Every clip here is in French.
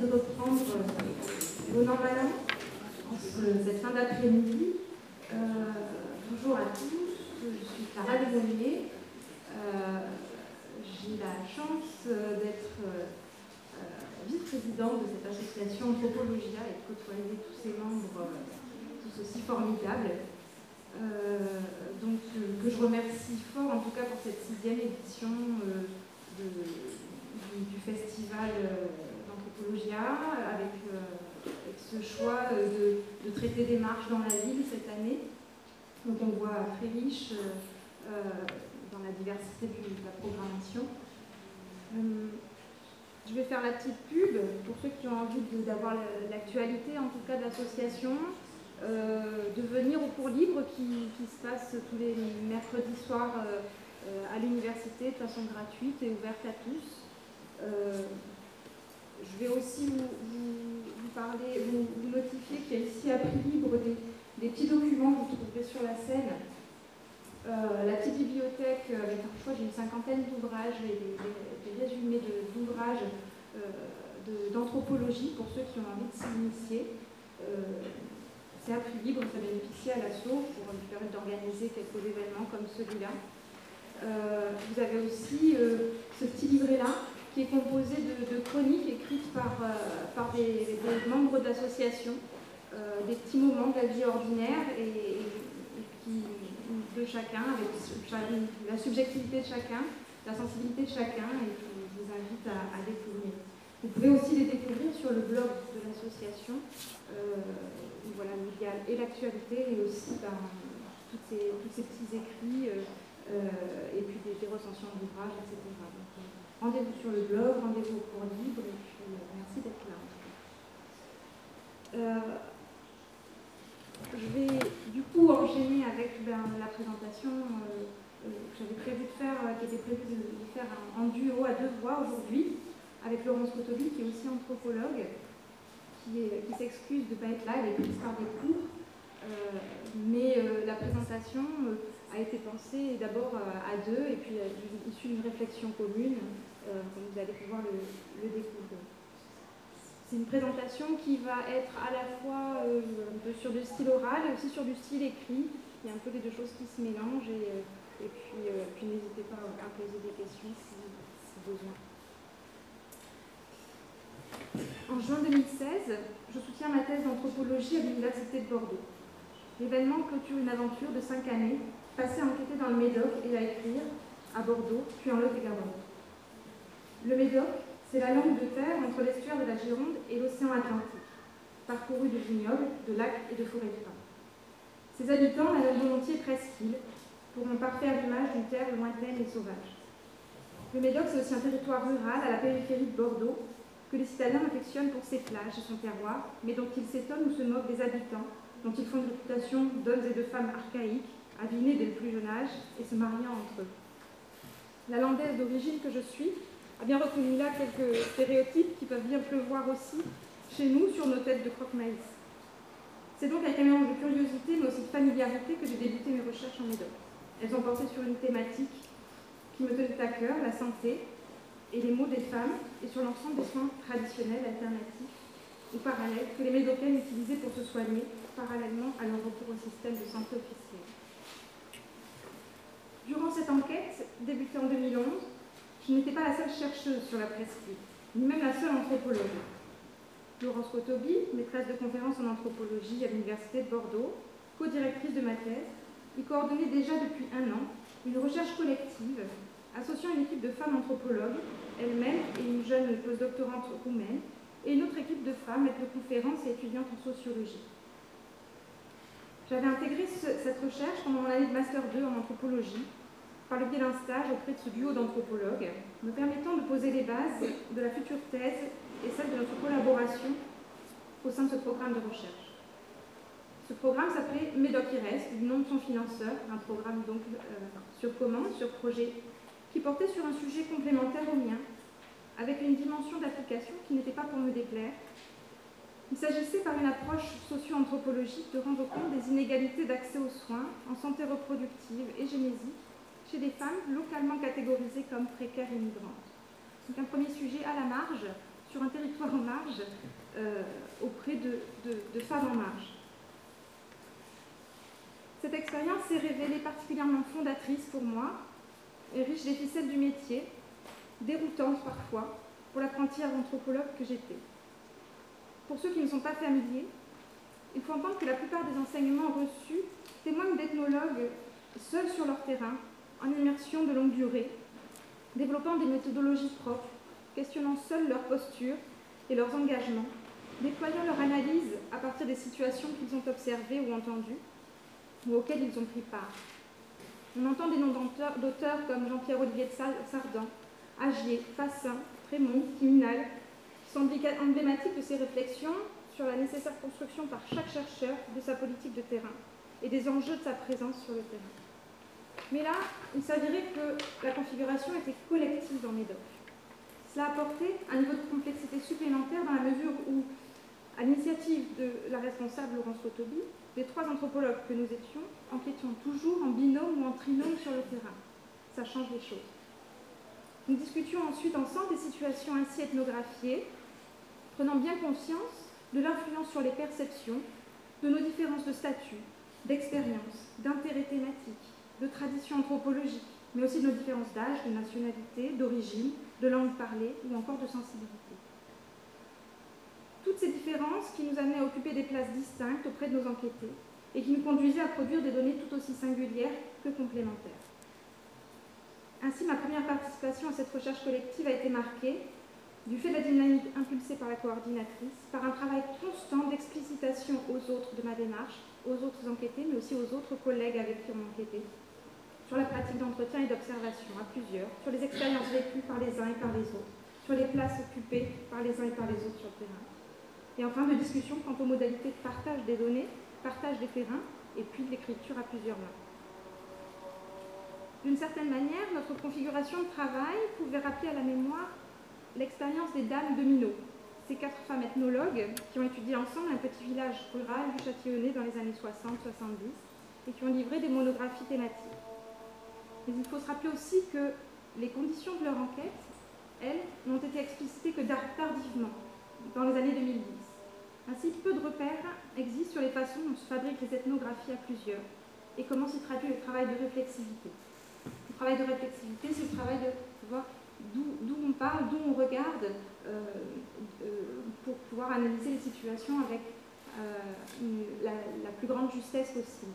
de reprendre euh, bon en cette fin d'après-midi. bonjour à tous, je suis Clara Desaliers. J'ai la chance d'être vice-présidente de cette association Anthropologia et de côtoyer tous ses membres tous aussi formidables. donc, que je remercie fort, en tout cas pour cette sixième édition du, festival d'Anthropologia, avec, ce choix de, traiter des marches dans la ville cette année. Donc, on voit très riche dans la diversité de la programmation. Je vais faire la petite pub pour ceux qui ont envie d'avoir l'actualité, en tout cas de l'association, euh, de venir au cours libre qui, se passe tous les mercredis soirs euh, euh, à l'université de façon gratuite et ouverte à tous. Je vais aussi vous, parler, vous, notifier qu'il y a ici à prix libre des, petits documents que vous trouverez sur la scène. la petite bibliothèque, avec parfois j'ai une cinquantaine d'ouvrages et des, résumés d'ouvrages d'anthropologie pour ceux qui ont envie de s'initier c'est à prix libre, ça bénéficie à l'assaut pour lui permettre d'organiser quelques événements comme celui-là. Euh, vous avez aussi euh, ce petit livret-là qui est composé de, chroniques écrites par, euh, par des, membres d'associations, des petits moments de la vie ordinaire et, qui, de chacun, avec la subjectivité de chacun, la sensibilité de chacun, et je vous invite à, découvrir. Vous pouvez aussi les découvrir sur le blog de l'association voilà, l'idéal et l'actualité, et aussi ben, tous ces petits écrits, euh, euh, et puis des, recensions d'ouvrages, etc. Euh, rendez-vous sur le blog, rendez-vous cours libre, et puis merci d'être là. je vais du coup enchaîner avec ben, la présentation que j'avais prévu de faire, qui était prévu de, faire en, duo à deux voix aujourd'hui, avec Laurence Cotobi, qui est aussi anthropologue, qui, s'excuse de ne pas être là, elle est par des cours. Euh, mais euh, la présentation euh, a été pensée d'abord à deux et puis issue d'une réflexion commune, comme vous allez pouvoir le, découvrir. C'est une présentation qui va être à la fois un peu sur du style oral et aussi sur du style écrit. Il y a un peu les deux choses qui se mélangent et, puis n'hésitez pas à poser des questions si, si besoin. En juin 2016, je soutiens ma thèse d'anthropologie à l'Université de Bordeaux. L'événement clôture une aventure de cinq années, passée à enquêter dans le Médoc et à écrire à Bordeaux, puis en Lot-et-Garonne. Le Médoc, c'est la langue de terre entre l'estuaire de la Gironde et l'océan Atlantique, parcouru de vignobles, de lacs et de forêts de pins. Ses habitants la nomment volontiers presqu'île, pour en parfaire l'image d'une terre lointaine et sauvage. Le Médoc, c'est aussi un territoire rural à la périphérie de Bordeaux, que les citadins affectionnent pour ses plages et son terroir, mais dont ils s'étonnent ou se moquent des habitants, dont ils font une réputation d'hommes et de femmes archaïques, avinés dès le plus jeune âge et se mariant entre eux. La landaise d'origine que je suis a bien reconnu là quelques stéréotypes qui peuvent bien pleuvoir aussi chez nous sur nos têtes de croque-maïs. C'est donc avec un mélange de curiosité mais aussi de familiarité que j'ai débuté mes recherches en Médoc. Elles ont porté sur une thématique qui me tenait à cœur, la santé, et les mots des femmes et sur l'ensemble des soins traditionnels, alternatifs ou parallèles que les médocaines utilisaient pour se soigner parallèlement à leur recours au système de santé officiel. Durant cette enquête, débutée en 2011, je n'étais pas la seule chercheuse sur la presqu'île, ni même la seule anthropologue. Laurence Cotobi, maîtresse de conférences en anthropologie à l'Université de Bordeaux, co-directrice de ma thèse, y coordonnait déjà depuis un an une recherche collective associant une équipe de femmes anthropologues, elles-mêmes et une jeune postdoctorante roumaine, et une autre équipe de femmes, maîtres de conférences et étudiantes en sociologie. J'avais intégré cette recherche pendant mon année de Master 2 en anthropologie, par le biais d'un stage auprès de ce duo d'anthropologues, me permettant de poser les bases de la future thèse et celle de notre collaboration au sein de ce programme de recherche. Ce programme s'appelait Médoc-IRES, du nom de son financeur, un programme donc euh, sur commande, sur projet qui portait sur un sujet complémentaire au mien, avec une dimension d'application qui n'était pas pour me déplaire. Il s'agissait par une approche socio-anthropologique de rendre compte des inégalités d'accès aux soins en santé reproductive et génésique des femmes localement catégorisées comme précaires et migrantes. Donc un premier sujet à la marge sur un territoire en marge euh, auprès de, de femmes en marge. Cette expérience s'est révélée particulièrement fondatrice pour moi et riche des ficelles du métier, déroutante parfois pour l'apprenti anthropologue que j'étais. Pour ceux qui ne sont pas familiers, il faut entendre que la plupart des enseignements reçus témoignent d'ethnologues seuls sur leur terrain, en immersion de longue durée, développant des méthodologies propres, questionnant seuls leur posture et leurs engagements, déployant leur analyse à partir des situations qu'ils ont observées ou entendues, ou auxquelles ils ont pris part. On entend des noms d'auteurs comme Jean-Pierre-Olivier Sardan, Agier, Fassin, Frémont, Kiminal, emblématiques de ces réflexions sur la nécessaire construction par chaque chercheur de sa politique de terrain et des enjeux de sa présence sur le terrain. Mais là, il s'avérait que la configuration était collective dans MEDOC. Cela apportait un niveau de complexité supplémentaire dans la mesure où, à l'initiative de la responsable Laurence Rotobi, les trois anthropologues que nous étions enquêtions toujours en binôme ou en trinôme sur le terrain. Ça change les choses. Nous discutions ensuite ensemble des situations ainsi ethnographiées, prenant bien conscience de l'influence sur les perceptions, de nos différences de statut, d'expérience, d'intérêt thématique, de tradition anthropologique, mais aussi de nos différences d'âge, de nationalité, d'origine, de langue parlée ou encore de sensibilité. Toutes ces différences qui nous amenaient à occuper des places distinctes auprès de nos enquêtés et qui nous conduisaient à produire des données tout aussi singulières que complémentaires. Ainsi, ma première participation à cette recherche collective a été marquée du fait de la dynamique impulsée par la coordinatrice, par un travail constant d'explicitation aux autres de ma démarche, aux autres enquêtés, mais aussi aux autres collègues avec qui on enquêtait, sur la pratique d'entretien et d'observation à plusieurs, sur les expériences vécues par les uns et par les autres, sur les places occupées par les uns et par les autres sur le terrain. Et enfin, de discussion quant aux modalités de partage des données, partage des terrains, et puis de l'écriture à plusieurs mains. D'une certaine manière, notre configuration de travail pouvait rappeler à la mémoire l'expérience des dames de Minot, ces quatre femmes ethnologues qui ont étudié ensemble un petit village rural du Châtillonnais dans les années 60-70 et qui ont livré des monographies thématiques. Mais il faut se rappeler aussi que les conditions de leur enquête, elles, n'ont été explicitées que tardivement, dans les années 2010. Ainsi, peu de repères existent sur les façons dont se fabriquent les ethnographies à plusieurs et comment s'y traduit le travail de réflexivité. Le travail de réflexivité, c'est le travail de voir d'où on parle, d'où on regarde, euh, euh, pour pouvoir analyser les situations avec euh, la, plus grande justesse possible.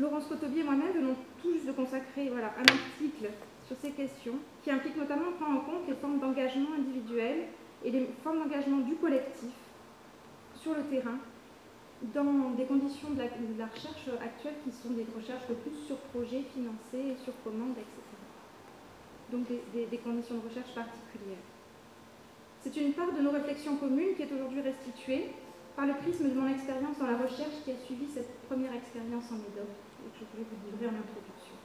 Laurence Cotobier et moi-même venons tout juste de consacrer un article sur ces questions, qui implique notamment prendre en compte les formes d'engagement individuel et les formes d'engagement du collectif sur le terrain, dans des conditions de la, de recherche actuelle qui sont des recherches le plus sur projet, financées, sur commande, etc donc des, conditions de recherche particulières. C'est une part de nos réflexions communes qui est aujourd'hui restituée par le prisme de mon expérience dans la recherche qui a suivi cette première expérience en médoc je voulais vous livrer en introduction.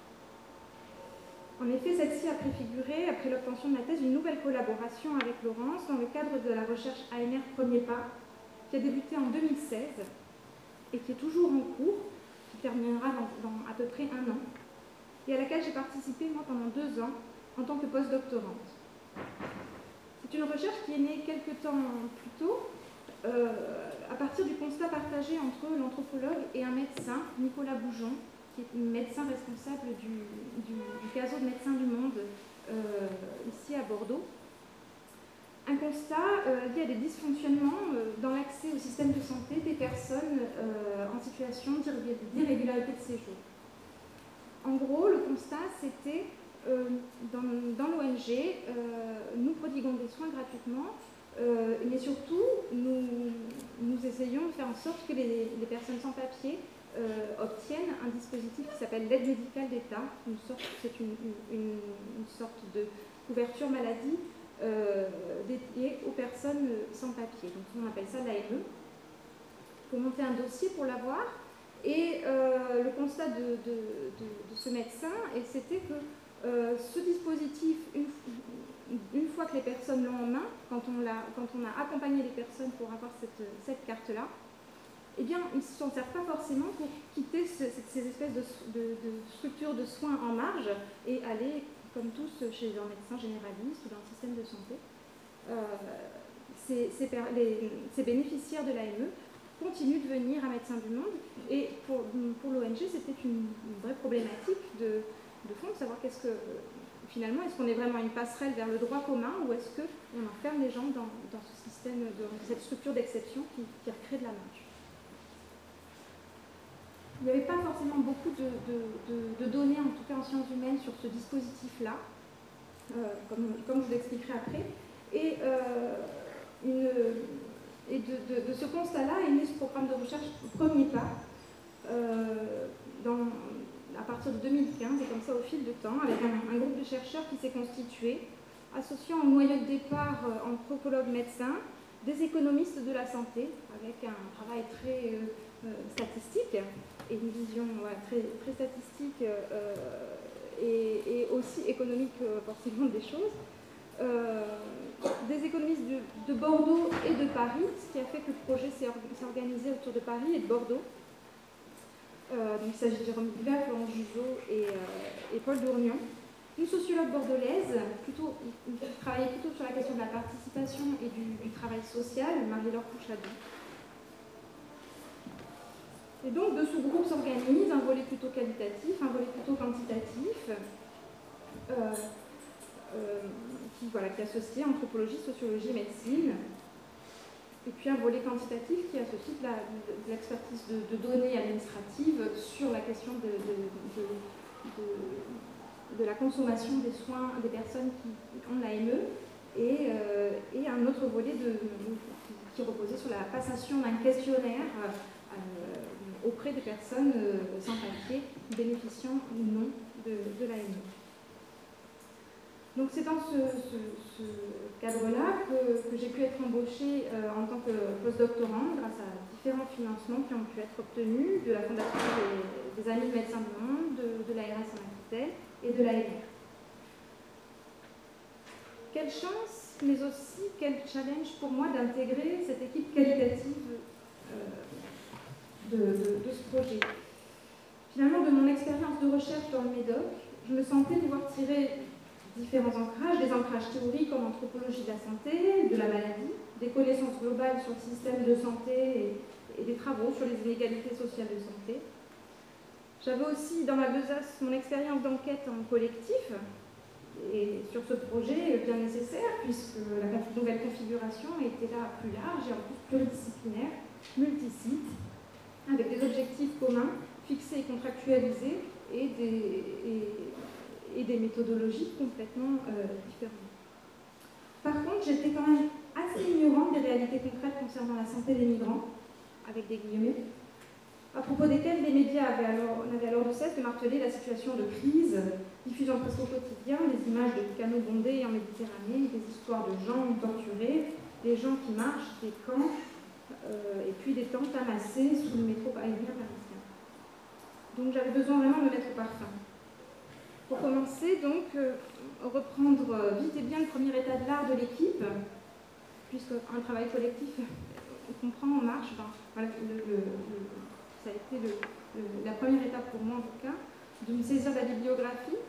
En effet, celle-ci a préfiguré, après l'obtention de ma thèse, une nouvelle collaboration avec Laurence dans le cadre de la recherche ANR Premier Pas, qui a débuté en 2016 et qui est toujours en cours, qui terminera dans à peu près un an, et à laquelle j'ai participé, moi, pendant deux ans, en tant que postdoctorante. C'est une recherche qui est née quelques temps plus tôt, euh, à partir du constat partagé entre l'anthropologue et un médecin, Nicolas Boujon, qui est médecin responsable du, du, CASO de médecins du monde euh, ici à Bordeaux. Un constat euh, lié à des dysfonctionnements dans l'accès au système de santé des personnes en situation d'irrégularité de séjour. En gros, le constat, c'était euh, dans, l'ONG, euh, nous prodiguons des soins gratuitement, euh, mais surtout, nous, essayons de faire en sorte que les, personnes sans papier obtiennent un dispositif qui s'appelle l'aide médicale d'État. C'est une, une, sorte de couverture maladie dédiée aux personnes sans papier. Donc on appelle ça l'AME. Il faut monter un dossier pour l'avoir. Et le constat de, ce médecin, c'était que euh, ce dispositif, une, fois que les personnes l'ont en main, quand on, a, accompagné les personnes pour avoir cette, carte-là, eh bien, ils ne s'en servent pas forcément pour quitter ces espèces de, structures de soins en marge et aller, comme tous, chez un médecin généraliste ou dans le système de santé. ces, ces, bénéficiaires de l'AME continuent de venir à Médecins du Monde. Et pour, pour l'ONG, c'était une, vraie problématique de, de fond, de savoir qu'est-ce que finalement, est-ce qu'on est vraiment une passerelle vers le droit commun ou est-ce qu'on enferme les gens dans, ce système, cette structure d'exception qui, recrée de la marge? Il n'y avait pas forcément beaucoup de, données, en tout cas en sciences humaines, sur ce dispositif-là, euh, comme, je vous l'expliquerai après. Et euh, de, ce constat-là est né ce programme de recherche Premier pas, euh, dans, à partir de 2015, et comme ça au fil du temps, avec un, groupe de chercheurs qui s'est constitué, associant au noyau de départ euh, anthropologues médecins, des économistes de la santé, avec un travail très euh, statistique et une vision très, statistique et, et, aussi économique forcément des choses des économistes de, Bordeaux et de Paris, ce qui a fait que le projet s'est organisé autour de Paris et de Bordeaux. Euh, il s'agit de Jérôme Guibert, Florent Jugeot et, euh, et, Paul Dournion. Une sociologue bordelaise, plutôt, qui travaillait plutôt sur la question de la participation et du, travail social, Marie-Laure Couchadon. Et donc de ce groupe s'organise un volet plutôt qualitatif, un volet plutôt quantitatif. Euh, qui, voilà, qui associe anthropologie, sociologie, médecine, et puis un volet quantitatif qui associe de l'expertise de, données administratives sur la question de, de, la consommation des soins des personnes qui ont l'AME, et, euh, et, un autre volet qui reposait sur la passation d'un questionnaire euh, auprès des personnes euh, sans papier bénéficiant ou non de, l'AME. Donc c'est dans ce, cadre-là que, j'ai pu être embauchée euh, en tant que postdoctorante grâce à différents financements qui ont pu être obtenus de la Fondation des, Amis de Médecins du Monde, de, de l'ARS en Aquitaine et de l'AMR. Quelle chance, mais aussi quel challenge pour moi d'intégrer cette équipe qualitative euh, de, de, ce projet. Finalement, de mon expérience de recherche dans le Médoc, je me sentais devoir tirer différents ancrages, des ancrages théoriques en anthropologie de la santé, de la maladie, des connaissances globales sur le système de santé et, des travaux sur les inégalités sociales de santé. J'avais aussi dans ma besace mon expérience d'enquête en collectif, et sur ce projet bien nécessaire, puisque la nouvelle configuration était là plus large et en plus pluridisciplinaire, multisite, avec des objectifs communs, fixés et contractualisés, et, des, et des méthodologies complètement euh, différentes. Par contre, j'étais quand même assez ignorante des réalités concrètes concernant la santé des migrants, avec des guillemets, à propos desquels les médias avaient alors, n'avaient alors de cesse de marteler la situation de crise, diffusant presque au quotidien les images de canaux bondés en Méditerranée, des histoires de gens torturés, des gens qui marchent, des camps, euh, et puis des tentes amassées sous le métro aérien parisien. Donc j'avais besoin vraiment de me mettre au parfum. Pour commencer, donc, euh, reprendre euh, vite et bien le premier état de l'art de l'équipe, puisque un travail collectif, on comprend, on marche. ça a été la première étape pour moi en tout cas, de me saisir de la bibliographie,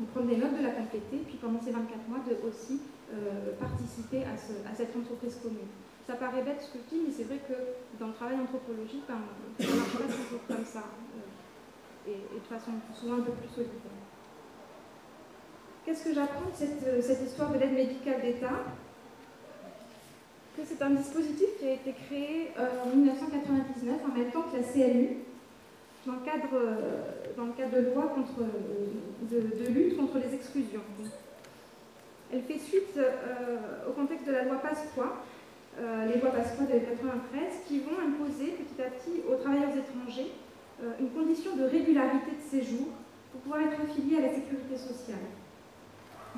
de prendre des notes, de la compléter, puis pendant ces 24 mois de aussi euh, participer à, cette entreprise commune. Ça paraît bête ce que je dis, mais c'est vrai que dans le travail anthropologique, ben, ça ne marche pas toujours comme ça et, de façon souvent un peu plus solitaire. Qu'est-ce que j'apprends de cette, euh, histoire de l'aide médicale d'État? Que c'est un dispositif qui a été créé euh, en 1999 en même temps que la CNU, dans le cadre, euh, dans le cadre de loi de, lutte contre les exclusions. Elle fait suite au contexte de la loi Pasqua, les lois Pasqua de 1993, qui vont imposer petit à petit aux travailleurs étrangers une condition de régularité de séjour pour pouvoir être affilié à la sécurité sociale.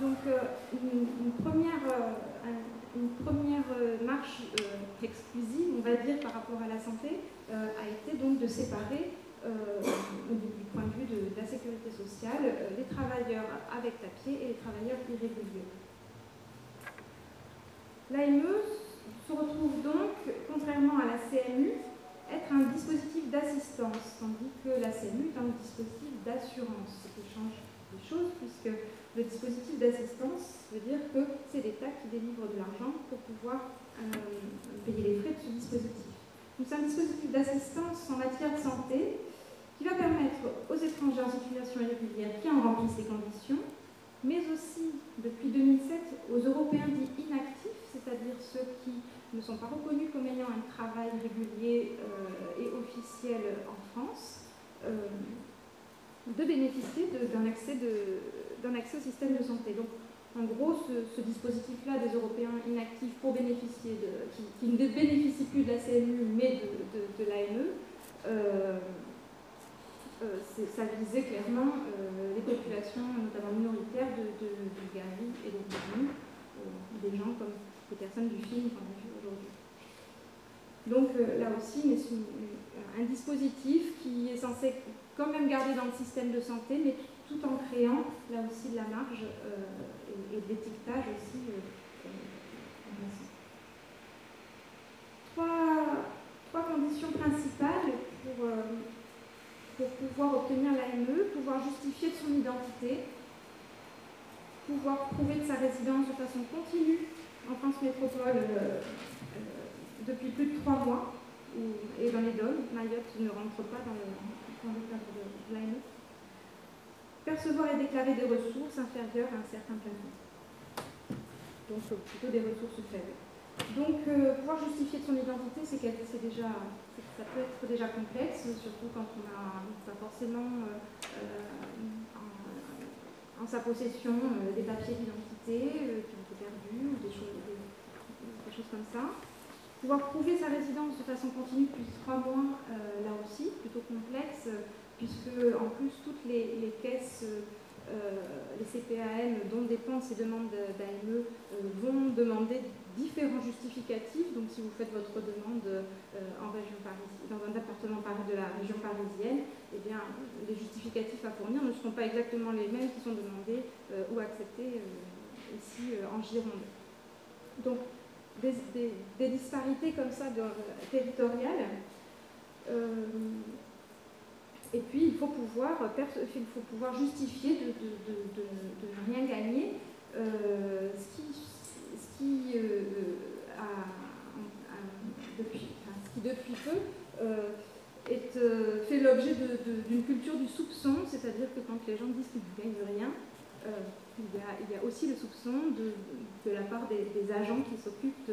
Donc euh, une, première, euh, une première marche exclusive, on va dire, par rapport à la santé, a été donc de séparer du point de vue de, la sécurité sociale, les travailleurs avec papier et les travailleurs irréguliers. L'AME se retrouve donc, contrairement à la CMU, être un dispositif d'assistance, tandis que la CMU est un dispositif d'assurance, ce qui change des choses, puisque le dispositif d'assistance veut dire que c'est l'État qui délivre de l'argent pour pouvoir payer les frais de ce dispositif. Donc c'est un dispositif d'assistance en matière de santé qui va permettre aux étrangers en situation irrégulière qui en remplissent les conditions, mais aussi depuis 2007 aux Européens dits inactifs, c'est-à-dire ceux qui ne sont pas reconnus comme ayant un travail régulier euh, et officiel en France, euh, de bénéficier d'un accès, accès, au système de santé. Donc, en gros, ce, dispositif-là des Européens inactifs pour bénéficier de, qui, ne bénéficient plus de la CMU mais de, l'AME, euh, ça visait clairement les populations, notamment minoritaires, de, Bulgarie et de des gens comme les personnes du film. Donc là aussi, c'est un dispositif qui est censé quand même garder dans le système de santé, mais tout en créant là aussi de la marge et, de l'étiquetage aussi. Trois, conditions principales pour pour pouvoir obtenir l'AME, pouvoir justifier de son identité, pouvoir prouver de sa résidence de façon continue en France métropole euh, euh, depuis plus de trois mois et dans les DOM. Mayotte ne rentre pas dans le, cadre de, l'AME. Percevoir et déclarer des ressources inférieures à un certain plafond. Donc plutôt des ressources faibles. Donc, euh, pouvoir justifier de son identité, c'est déjà, ça peut être déjà complexe, surtout quand on n'a pas forcément euh, euh, en, sa possession des papiers d'identité qui ont été perdus ou des choses, comme ça. Pouvoir prouver sa résidence de façon continue depuis trois mois, là aussi, plutôt complexe, puisque en plus toutes les caisses euh, les CPAM dont dépendent ces demandes d'AME euh, vont demander différents justificatifs. Donc si vous faites votre demande euh, en région parisienne, dans un département de la région parisienne, eh bien, les justificatifs à fournir ne seront pas exactement les mêmes qui sont demandés ou acceptés ici en Gironde. Donc des, disparités comme ça territoriales et puis, il faut pouvoir, justifier de, de, rien gagner, euh, ce qui, euh, a, depuis, ce qui depuis peu euh, est, fait l'objet d'une culture du soupçon, c'est-à-dire que quand les gens disent qu'ils ne gagnent rien, il y, a, aussi le soupçon de, la part des, agents qui s'occupent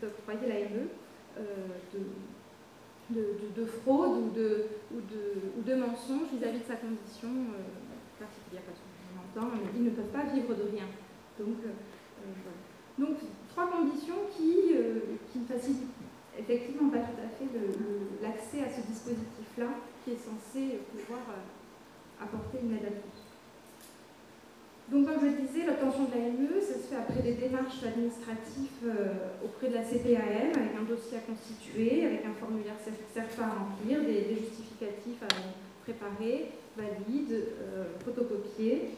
d'octroyer l'AME, de, de, fraude ou de, ou de, de mensonge vis-à-vis de sa condition euh, particulière. Parce qu'on entend, ils ne peuvent pas vivre de rien. Donc, euh, euh, trois conditions qui, qui ne facilitent effectivement pas tout à fait l'accès à ce dispositif-là qui est censé pouvoir apporter une aide à tous. Donc, comme je disais, l'obtention de l'AME, ça se fait après des démarches administratives euh, auprès de la CPAM, avec un dossier à constituer, avec un formulaire CERFA à remplir, des, justificatifs à préparer, valides, euh, photocopier.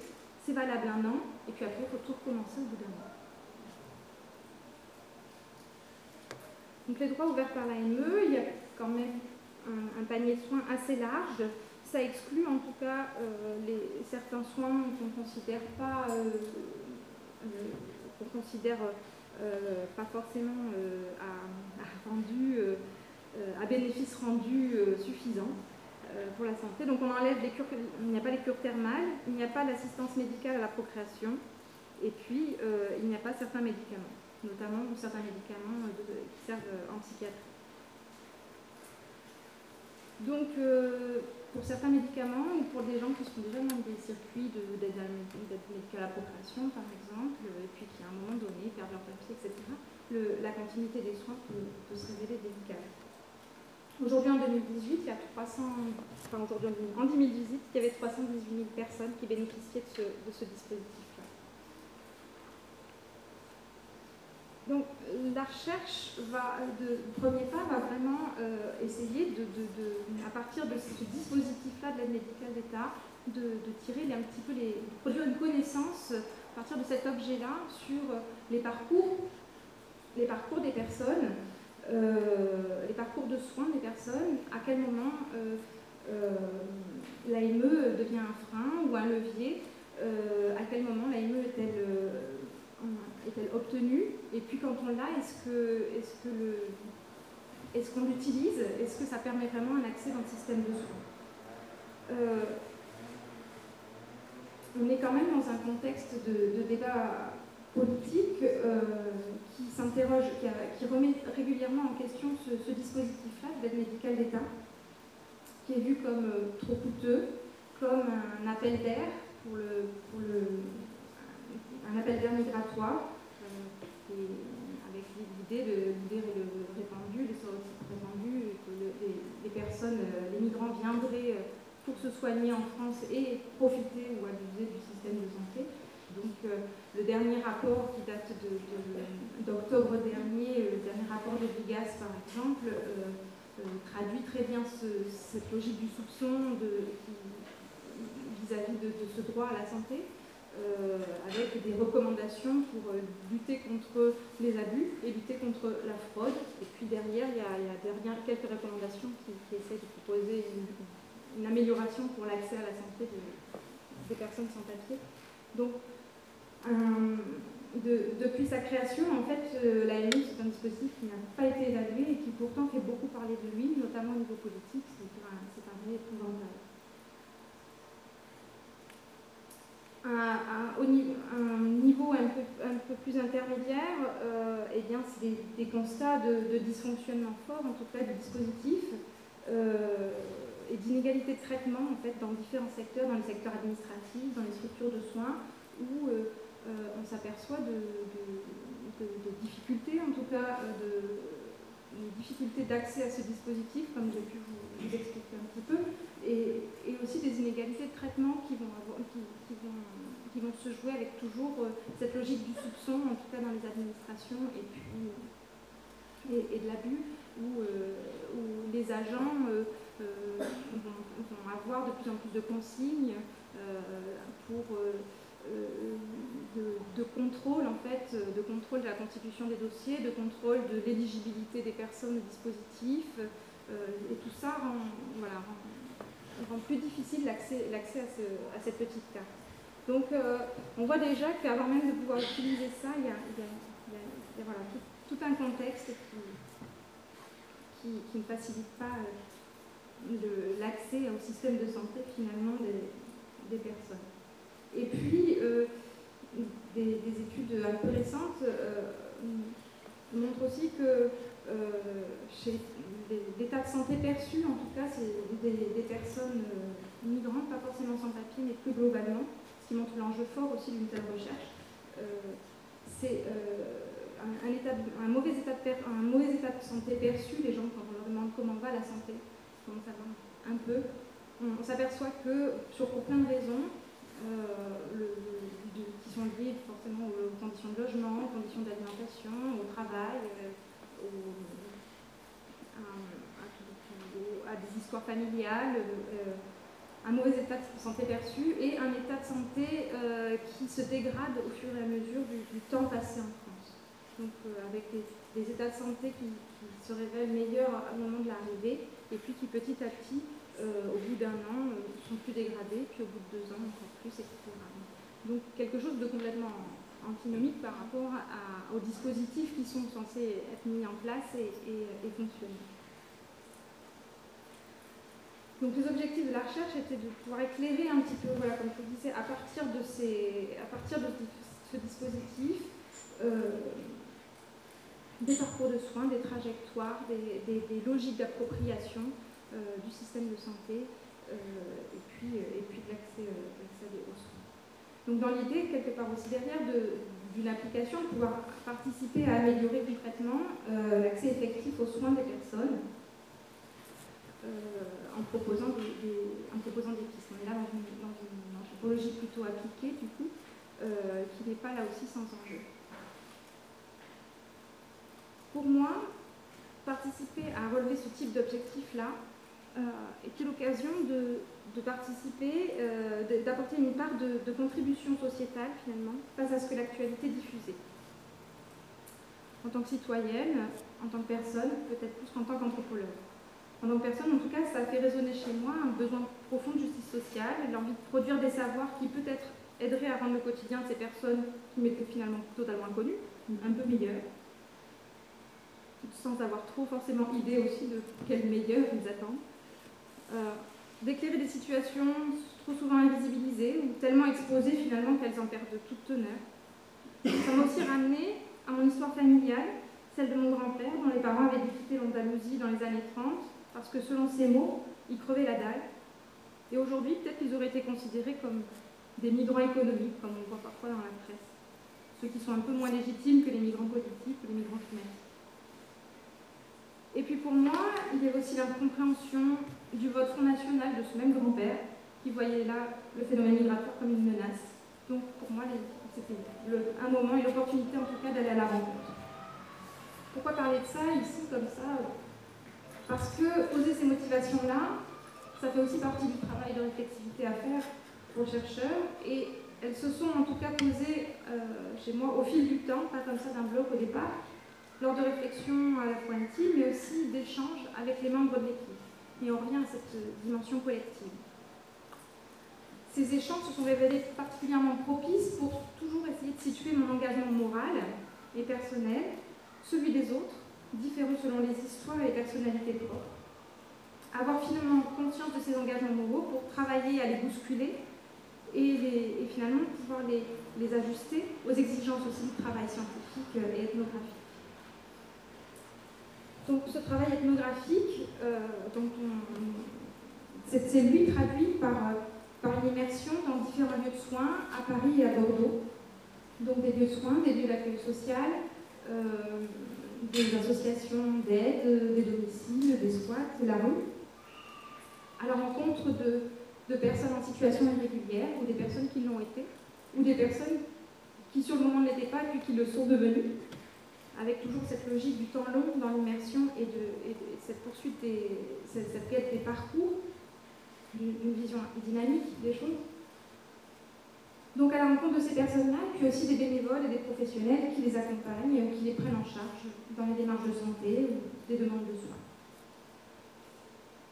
C'est valable un an, et puis après, il faut tout recommencer au bout d'un an. Donc, les droits ouverts par l'AME, il y a quand même un panier de soins assez large ça exclut en tout cas euh, certains soins qu'on considère pas, euh, euh, qu'on considère pas forcément à, rendu, à bénéfice rendu suffisant pour la santé. Donc on enlève les cures, il n'y a pas les cures thermales, il n'y a pas l'assistance médicale à la procréation, et puis il n'y a pas certains médicaments, notamment certains médicaments qui servent en psychiatrie. Donc, pour certains médicaments ou pour des gens qui sont déjà dans des circuits d'aide médicale à la procréation, par exemple, et puis qui à un moment donné perdent leur papier, etc., la continuité des soins peut, se révéler délicate. Aujourd'hui, en 2018, il y a 300, enfin aujourd'hui, en 2018, il y avait 318 000 personnes qui bénéficiaient de ce dispositif. Donc la recherche va, de premier pas va vraiment euh, essayer de, à partir de ce dispositif-là de l'aide médicale d'État, de, tirer un petit peu les, produire une connaissance à partir de cet objet-là sur les parcours, les parcours des personnes, euh, les parcours de soins des personnes, à quel moment euh, l'AME devient un frein ou un levier À quel moment l'AME est-elle est-elle obtenue Et puis quand on l'a, est-ce que, est que est-ce qu'on l'utilise Est-ce que ça permet vraiment un accès dans le système de soins On est quand même dans un contexte de, débat politique euh, qui s'interroge, qui, remet régulièrement en question ce, dispositif-là de l'aide médicale d'État, qui est vu comme euh, trop coûteux, comme un appel d'air pour le, pour le, un appel d'air migratoire, euh, avec l'idée de répandue, les stéréotypes répandus, que les, personnes, les migrants viendraient pour se soigner en France et profiter ou abuser du système de santé. Donc euh, le dernier rapport qui date d'octobre dernier, le dernier rapport de Vigas par exemple, euh, euh, traduit très bien cette logique du soupçon vis-à-vis de, ce droit à la santé, avec des recommandations pour lutter contre les abus et lutter contre la fraude. Et puis derrière, il y a, quelques recommandations qui, essaient de proposer une, amélioration pour l'accès à la santé des personnes sans papier. Donc depuis sa création, en fait, euh, l'AMU, c'est un dispositif qui n'a pas été évalué et qui pourtant fait beaucoup parler de lui, notamment au niveau politique. C'est un, un, vrai Un, au niveau, un peu, un peu plus intermédiaire, euh, eh bien, c'est des, constats de, dysfonctionnement fort, en tout cas du dispositif, euh, et d'inégalité de traitement en fait, dans différents secteurs, dans les secteurs administratifs, dans les structures de soins, où euh, on s'aperçoit de, difficultés, en tout cas de, difficultés d'accès à ce dispositif, comme j'ai pu vous, expliquer un petit peu, et, aussi des inégalités de traitement qui vont, qui, vont, se jouer avec toujours euh, cette logique du soupçon, en tout cas dans les administrations, et, puis, et, de l'abus, où, les agents vont, avoir de plus en plus de consignes pour de, contrôle en fait, de contrôle de la constitution des dossiers, de contrôle de l'éligibilité des personnes au dispositif, euh, et tout ça voilà, rend, plus difficile l'accès à, cette petite carte. Donc euh, on voit déjà qu'avant même de pouvoir utiliser ça, il y a, tout, un contexte qui, ne facilite pas euh, l'accès au système de santé finalement des, personnes. Et puis, des, études un peu récentes euh, montrent aussi que euh, chez l'état de santé perçu, en tout cas, c'est des, personnes euh, migrantes, pas forcément sans papier, mais plus globalement, ce qui montre l'enjeu fort aussi d'une telle recherche. c'est un, mauvais état de santé perçu, les gens, quand on leur demande comment va la santé, comment ça va un peu, on, s'aperçoit que, sur plein de raisons, le, qui sont liées forcément aux conditions de logement, aux conditions d'alimentation, au travail, euh, à, des histoires familiales, euh, un mauvais état de santé perçu et un état de santé euh, qui se dégrade au fur et à mesure du, temps passé en France. Donc avec des, états de santé qui, se révèlent meilleurs au moment de l'arrivée et puis qui petit à petit, au bout d'un an, sont plus dégradés, puis au bout de deux ans encore plus, etc. Donc quelque chose de complètement antinomique par rapport aux dispositifs qui sont censés être mis en place et, fonctionner. Donc les objectifs de la recherche étaient de pouvoir éclairer un petit peu, voilà, comme je vous disais, à partir de, ces, à partir de ce dispositif, euh, des parcours de soins, des trajectoires, des, logiques d'appropriation euh, du système de santé euh, et, puis, et puis de l'accès aux soins. Donc dans l'idée, quelque part aussi derrière d'une application, pouvoir participer à améliorer concrètement euh, l'accès effectif aux soins des personnes euh, en, proposant des, en proposant des pistes. On est là dans une, anthropologie plutôt appliquée, du coup, euh, qui n'est pas là aussi sans enjeu. Pour moi, participer à relever ce type d'objectif-là était l'occasion de, de participer, euh, d'apporter une part de, contribution sociétale finalement face à ce que l'actualité diffusait. En tant que citoyenne, en tant que personne, peut-être plus qu'en tant qu'anthropologue. En tant que personne, en tout cas, ça fait résonner chez moi un besoin profond de justice sociale, l'envie de produire des savoirs qui peut-être aideraient à rendre le quotidien de ces personnes qui m'étaient finalement totalement inconnues, un peu meilleur, sans avoir trop forcément idée aussi de quel meilleur ils attendent. Euh, d'éclairer des situations trop souvent invisibilisées ou tellement exposées finalement qu'elles en perdent toute teneur. Ça m'a aussi ramené à mon histoire familiale, celle de mon grand-père, dont les parents avaient dû l'Andalousie dans les années 30, parce que selon ses mots, ils crevaient la dalle. Et aujourd'hui, peut-être qu'ils auraient été considérés comme des migrants économiques, comme on voit parfois dans la presse. Ceux qui sont un peu moins légitimes que les migrants politiques ou les migrants climatiques. Et puis pour moi, il y avait aussi l'incompréhension du vote Front National de ce même grand-père, qui voyait là le phénomène migratoire comme une menace. Donc pour moi, c'était un moment et l'opportunité en tout cas d'aller à la rencontre. Pourquoi parler de ça ici comme ça? Parce que poser ces motivations-là, ça fait aussi partie du travail de réflexivité à faire aux chercheurs et elles se sont en tout cas posées euh, chez moi au fil du temps, pas comme ça d'un bloc au départ, lors de réflexions à la fois intimes, mais aussi d'échanges avec les membres de l'équipe. Et on revient à cette dimension collective. Ces échanges se sont révélés particulièrement propices pour toujours essayer de situer mon engagement moral et personnel, celui des autres, différents selon les histoires et les personnalités propres. Avoir finalement conscience de ces engagements moraux pour travailler à les bousculer et, finalement pouvoir les, les ajuster aux exigences aussi du travail scientifique et ethnographique. Donc ce travail ethnographique, euh, c'est lui traduit par, par une immersion dans différents lieux de soins à Paris et à Bordeaux. Donc des lieux de soins, des lieux d'accueil social, euh, des associations d'aide, des domiciles, des squats, la rue, à la rencontre de, de personnes en situation irrégulière ou des personnes qui l'ont été, ou des personnes qui sur le moment ne l'étaient pas puis qui le sont devenues avec toujours cette logique du temps long dans l'immersion et, cette poursuite, des, cette, quête des parcours, d'une vision dynamique des choses. Donc à la rencontre de ces personnes-là, puis aussi des bénévoles et des professionnels qui les accompagnent, qui les prennent en charge dans les démarches de santé ou des demandes de soins.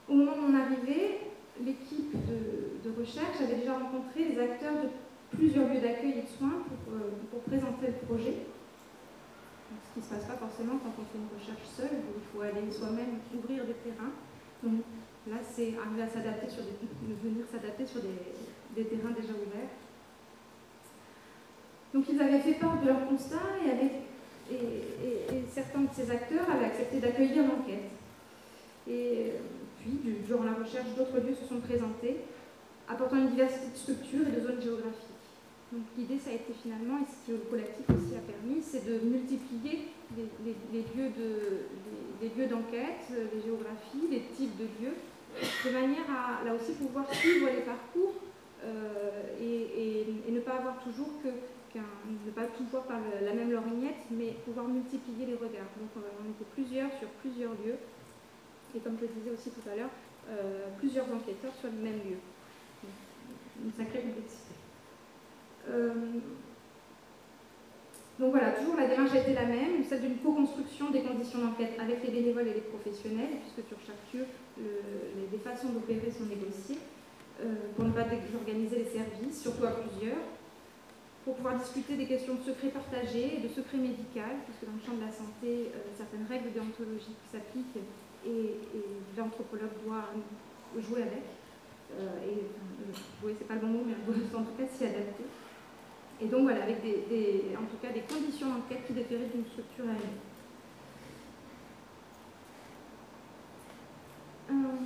Au moment de mon arrivée, l'équipe de, recherche avait déjà rencontré les acteurs de plusieurs lieux d'accueil et de soins pour, euh, pour présenter le projet ce qui ne se passe pas forcément quand on fait une recherche seule, où il faut aller soi-même ouvrir des terrains. Donc là, c'est arriver à s'adapter sur des, venir s'adapter sur des, terrains déjà ouverts. Donc ils avaient fait part de leur constat et, et, certains de ces acteurs avaient accepté d'accueillir l'enquête. Et puis, durant la recherche, d'autres lieux se sont présentés, apportant une diversité de structures et de zones géographiques. Donc l'idée, ça a été finalement, et ce que le collectif aussi a permis, c'est de multiplier les, lieux d'enquête, les géographies, les types de lieux, de manière à là aussi pouvoir suivre les parcours euh, et, ne pas avoir toujours que ne pas tout voir par la même lorgnette, mais pouvoir multiplier les regards. Donc on était plusieurs sur plusieurs lieux, et comme je le disais aussi tout à l'heure, euh, plusieurs enquêteurs sur le même lieu. Une sacrée complexité. Euh, donc voilà, toujours la démarche a été la même, celle d'une co-construction des conditions d'enquête avec les bénévoles et les professionnels, puisque sur chaque lieu, les, façons d'opérer sont négociées, euh, pour ne pas désorganiser les services, surtout à plusieurs, pour pouvoir discuter des questions de secret partagé et de secret médical, puisque dans le champ de la santé, euh, certaines règles déontologiques s'appliquent et, l'anthropologue doit jouer avec. et, jouer, c'est pas le bon mot, mais en tout cas s'y adapter. Et donc voilà, avec des, en tout cas des conditions d'enquête qui déféraient d'une structure à une euh,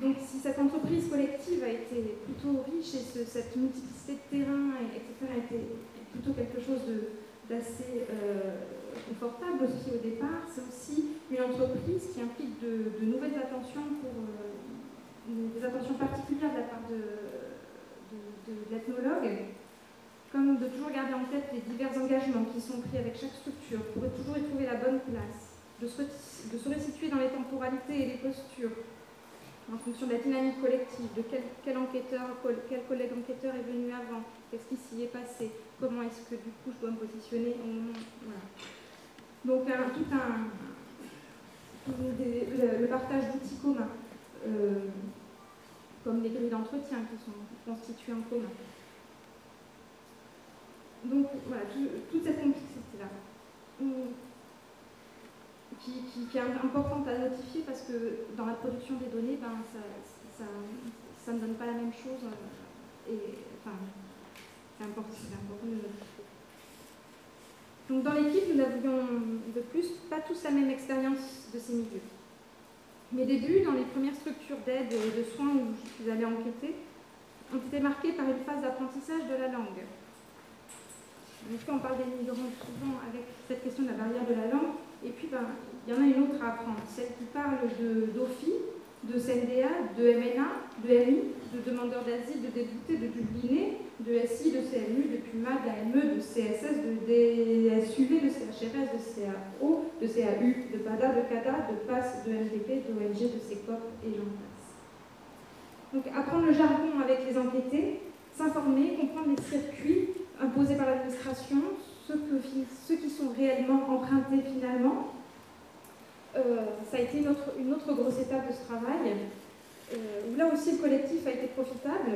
donc si cette entreprise collective a été plutôt riche et cette multiplicité de terrains, etc., a été plutôt quelque chose d'assez euh, confortable aussi au départ, c'est aussi une entreprise qui implique de, nouvelles attentions pour euh, des attentions particulières de la part de, de, l'ethnologue, comme de toujours garder en tête les divers engagements qui sont pris avec chaque structure pour toujours y trouver la bonne place, de se, de resituer dans les temporalités et les postures, en fonction de la dynamique collective, de quel, enquêteur, quel collègue enquêteur est venu avant, qu'est-ce qui s'y est passé, comment est-ce que du coup je dois me positionner Donc tout un, le, partage d'outils communs, comme les grilles d'entretien qui sont constituées en commun. Donc voilà, toute cette complexité-là, qui, est importante à notifier parce que dans la production des données, ben, ça, ça, ne donne pas la même chose. Euh, et, enfin, c'est important, important de Donc dans l'équipe, nous n'avions de plus pas tous la même expérience de ces milieux. Mes débuts dans les premières structures d'aide et de soins où je suis allée enquêter ont été marqués par une phase d'apprentissage de la langue. On parle des migrants souvent avec cette question de la barrière de la langue, et puis ben, il y en a une autre à apprendre, celle qui parle d'OFI, de CNDA, de MNA, de MI, de demandeurs d'asile, de déboutés, de dublinés, de SI, de CMU, de PUMA, de AME, de CSS, de DSUV, de CHRS, de CAO, de CAU, de PADA, de CADA, de PAS, de MDP, d'ONG, de CECOP et j'en passe. Donc apprendre le jargon avec les enquêtés, s'informer, comprendre les circuits imposés par l'administration, ceux, qui sont réellement empruntés finalement. Euh, ça a été une autre, grosse étape de ce travail, euh, là aussi le collectif a été profitable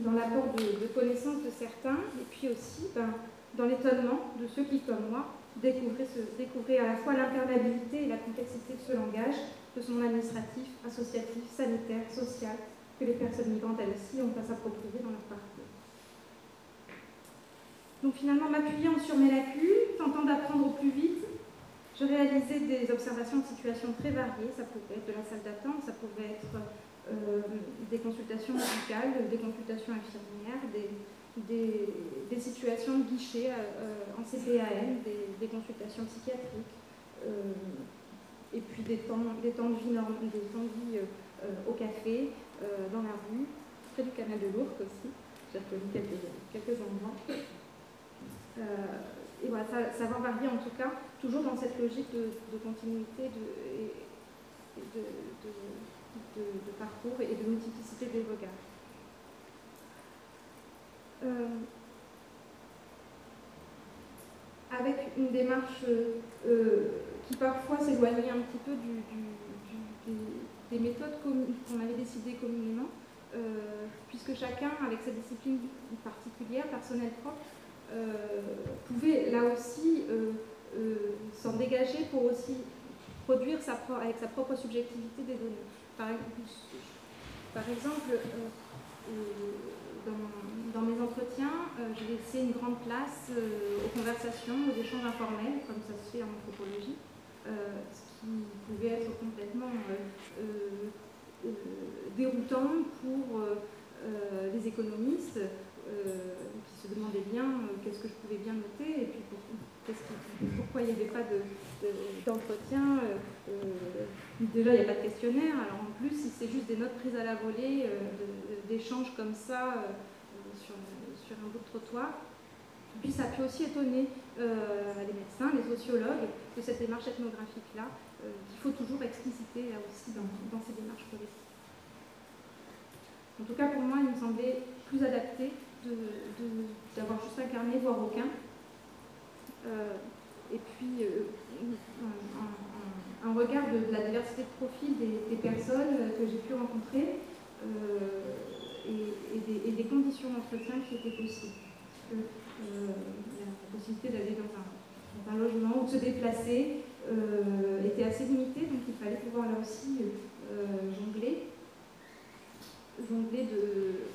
dans l'apport de, connaissances de certains, et puis aussi ben, dans l'étonnement de ceux qui, comme moi, découvraient à la fois l'imperméabilité et la complexité de ce langage, de son administratif, associatif, sanitaire, social, que les personnes migrantes, elles aussi, ont à s'approprier dans leur parcours. Donc finalement, m'appuyant sur mes lacunes, tentant d'apprendre au plus vite, je réalisais des observations de situations très variées. Ça pouvait être de la salle d'attente, ça pouvait être euh, des consultations médicales, des consultations infirmières, des, situations de guichet euh, en CPAM, des, consultations psychiatriques, euh, et puis des temps, des temps de vie, des temps de vie au café, dans la rue, près du canal de l'Ourcq aussi. J'ai reconnu quelques, quelques endroits. Euh, et voilà, ça, va varier en tout cas, toujours dans cette logique de, continuité de, de, parcours et de multiplicité des regards. Euh, avec une démarche euh, qui parfois s'éloignait un petit peu des, méthodes qu'on avait décidées communément, puisque chacun, avec sa discipline particulière, personnelle propre, euh, pouvait là aussi euh, euh, s'en dégager pour aussi produire avec sa propre subjectivité des données. Par, exemple, dans, mes entretiens, j'ai laissé une grande place aux conversations, aux échanges informels, comme ça se fait en anthropologie, ce qui pouvait être complètement déroutant pour les économistes se demandais bien euh, qu'est-ce que je pouvais bien noter et puis pourquoi il n'y avait pas d'entretien. De, euh, euh, déjà, il n'y a pas de questionnaire. Alors en plus, si c'est juste des notes prises à la volée, d'échanges comme ça sur, sur, un bout de trottoir. Puis ça a pu aussi étonner les médecins, les sociologues de cette démarche ethnographique-là, qu'il faut toujours expliciter aussi dans, ces démarches collectives. En tout cas, pour moi, il me semblait plus adapté d'avoir juste un carnet, voire aucun. Euh, et puis, euh, un, regard de, la diversité de profils des, personnes que j'ai pu rencontrer euh, et, des, conditions d'entretien qui étaient possibles. Parce la possibilité d'aller dans un, logement ou de se déplacer était assez limitée, donc il fallait pouvoir là aussi jongler, jongler de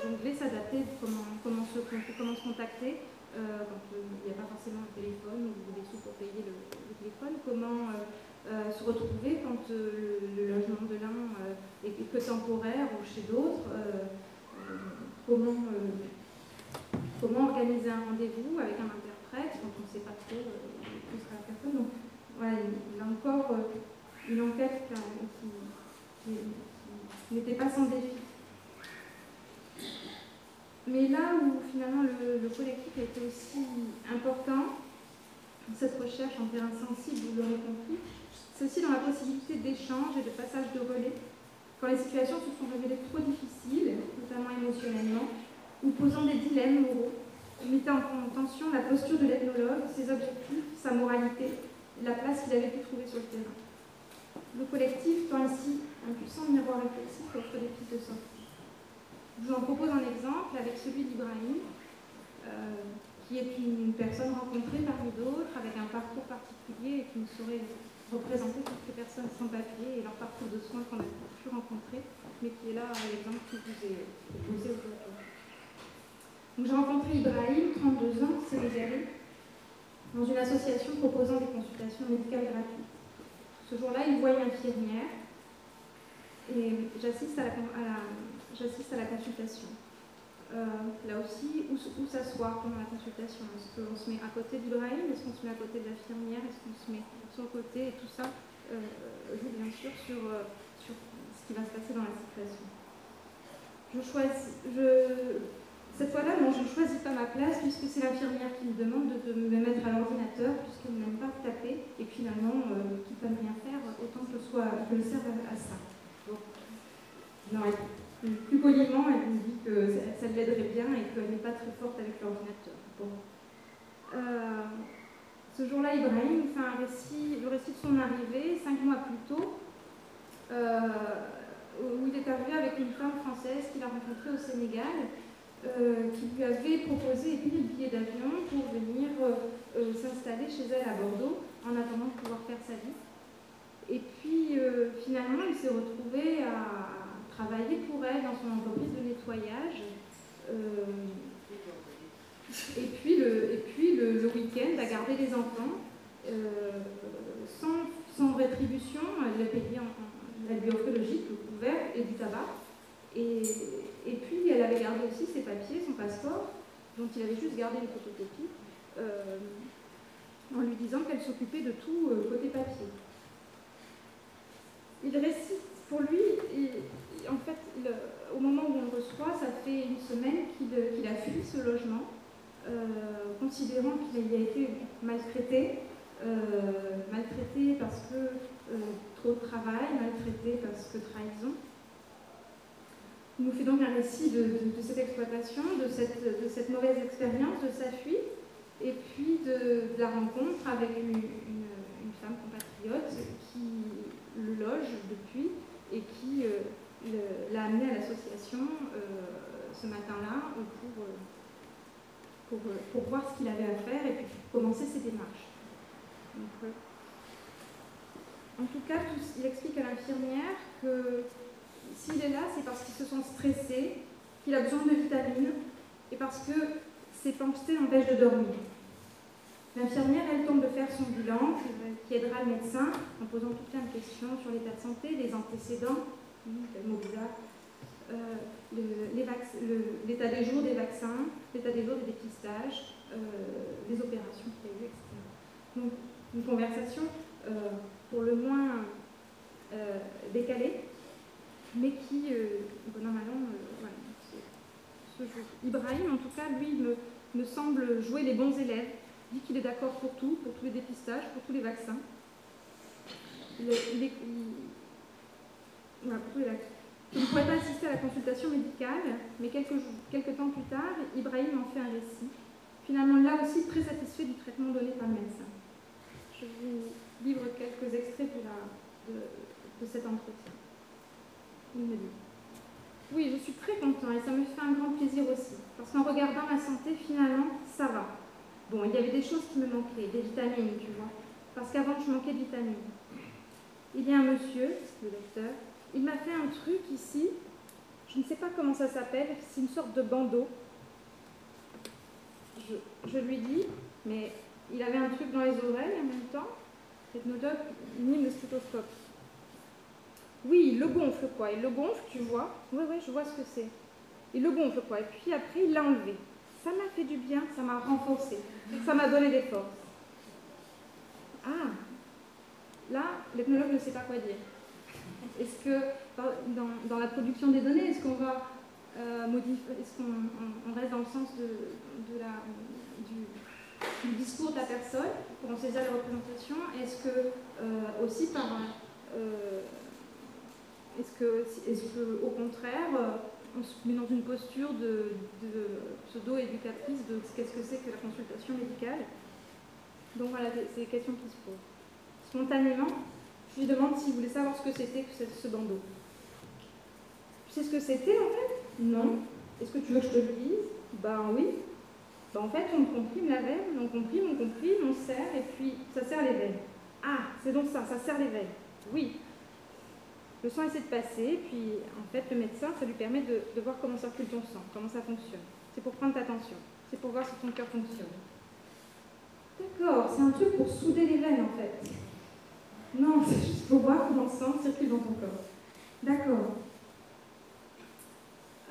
jongler, s'adapter, comment, comment, se, comment se contacter euh, quand euh, il n'y a pas forcément un téléphone ou des sous pour payer le, téléphone, comment euh, se retrouver quand le, logement de l'un est que temporaire ou chez d'autres, comment, comment organiser un rendez-vous avec un interprète quand on ne sait pas trop où sera la personne. Donc voilà, il a encore une enquête qui n'était pas sans défi. Mais là où finalement le, collectif a été aussi important, cette recherche en terrain sensible, vous l'aurez compris, c'est aussi dans la possibilité d'échange et de passage de relais, quand les situations se sont révélées trop difficiles, notamment émotionnellement, ou posant des dilemmes moraux, mettant en tension la posture de l'ethnologue, ses objectifs, sa moralité, la place qu'il avait pu trouver sur le terrain. Le collectif tend ainsi un puissant miroir réflexif offre des pistes de sortie. Je vous en propose un exemple avec celui d'Ibrahim, euh, qui est une personne rencontrée parmi d'autres, avec un parcours particulier et qui nous saurait représenter toutes les personnes sans papier et leur parcours de soins qu'on a pu rencontrer, mais qui est là l'exemple qui vous est proposé aujourd'hui. J'ai rencontré Ibrahim, 32 ans, sénégalais, dans une association proposant des consultations médicales gratuites. Ce jour-là, il voit une infirmière et j'assiste à, la consultation. Euh, là aussi, où, s'asseoir pendant la consultation? Est-ce qu'on se met à côté d'Ibrahim? Est-ce qu'on se met à côté de l'infirmière? Est-ce qu'on se met sur le côté Et tout ça euh, joue bien sûr sur, euh, ce qui va se passer dans la situation? Je choisis, cette fois-là, je ne choisis pas ma place puisque c'est l'infirmière qui me demande de, me mettre à l'ordinateur puisqu'elle n'aime pas taper et finalement, euh, qu'ils ne peuvent rien faire, autant que je, sois, que je serve à, ça. Non, plus poliment, elle me dit que ça, l'aiderait bien et qu'elle n'est pas très forte avec l'ordinateur. Euh, ce jour-là, Ibrahim fait un récit, le récit de son arrivée, cinq mois plus tôt, euh, où il est arrivé avec une femme française qu'il a rencontrée au Sénégal, euh, qui lui avait proposé et payé le billet d'avion pour venir s'installer chez elle à Bordeaux en attendant de pouvoir faire sa vie. Et puis finalement, il s'est retrouvé à, travailler pour elle dans son entreprise de nettoyage. Euh, et puis le, week-end, à garder les enfants euh, sans, rétribution. Elle, payé en, elle lui offrait le le couvert et du tabac. Et, puis elle avait gardé aussi ses papiers, son passeport, dont il avait juste gardé les photocopies, euh, en lui disant qu'elle s'occupait de tout côté papier. Il récite pour lui, en fait, au moment où on le reçoit, ça fait une semaine qu'il a fui ce logement, euh, considérant qu'il a été maltraité, euh, maltraité parce que euh, trop de travail, maltraité parce que trahison. Il nous fait donc un récit de, cette exploitation, de cette, mauvaise expérience, de sa fuite, et puis de, la rencontre avec une, femme compatriote qui le loge depuis et qui l'a amené à l'association euh, ce matin-là pour, euh, euh, pour, voir ce qu'il avait à faire et puis commencer ses démarches. en tout cas, il explique à l'infirmière que s'il est là, c'est parce qu'il se sent stressé, qu'il a besoin de vitamines et parce que ses pensées l'empêchent de dormir. L'infirmière, elle tente de faire son bilan, qui aidera le médecin en posant tout plein de questions sur l'état de santé, les antécédents, euh, l'état des jours des vaccins, l'état des jours des dépistages, euh, les opérations prévues, etc. Donc, une conversation euh, pour le moins décalée, mais qui, bon an, voilà, ce jour. Ibrahim, en tout cas, lui, me, me semble jouer les bons élèves, dit qu'il est d'accord pour tout, pour tous les dépistages, pour tous les vaccins. il, je ne pourrais pas assister à la consultation médicale, mais quelques, quelques temps plus tard, Ibrahim en fait un récit. Finalement, là aussi, très satisfait du traitement donné par le médecin. Je vous livre quelques extraits de, cet entretien. Il me dit Oui, je suis très content et ça me fait un grand plaisir aussi, parce qu'en regardant ma santé, finalement, ça va. Bon, il y avait des choses qui me manquaient, des vitamines, tu vois, parce qu'avant, je manquais de vitamines. Il y a un monsieur, le docteur, il m'a fait un truc ici, je ne sais pas comment ça s'appelle, c'est une sorte de bandeau. Je, lui dis, mais il avait un truc dans les oreilles en même temps, technodoc, ni le stéthoscope. Oui, il le gonfle quoi, il le gonfle, tu vois. Oui, oui, je vois ce que c'est. Il le gonfle quoi, et puis après il l'a enlevé. Ça m'a fait du bien, ça m'a renforcé, ça m'a donné des forces. Ah, là, l'ethnologue ne sait pas quoi dire. Est-ce que dans, la production des données, est-ce qu'on va euh, modifier, est-ce qu'on reste dans le sens de, du, discours de la personne pour en saisir les représentations? Est-ce que euh, aussi par euh, est-ce que, au contraire, on se met dans une posture de, pseudo-éducatrice de qu'est-ce que c'est que la consultation médicale? Donc voilà, c'est des questions qui se posent. Spontanément, je lui demande s'il voulait savoir ce que c'était que ce bandeau. Tu sais ce que c'était en fait? Non. Est-ce que tu veux que je te le dise? Ben oui. Ben, en fait, on comprime la veine, on comprime, on comprime, on serre, et puis ça serre les veines. Ah, c'est donc ça, ça serre les veines. Oui. Le sang essaie de passer, puis en fait, le médecin, ça lui permet de, voir comment circule ton sang, comment ça fonctionne. C'est pour prendre ta tension, c'est pour voir si ton cœur fonctionne. D'accord, c'est un truc pour souder les veines en fait. Non, c'est juste pour voir comment le sang circule dans ton corps. D'accord.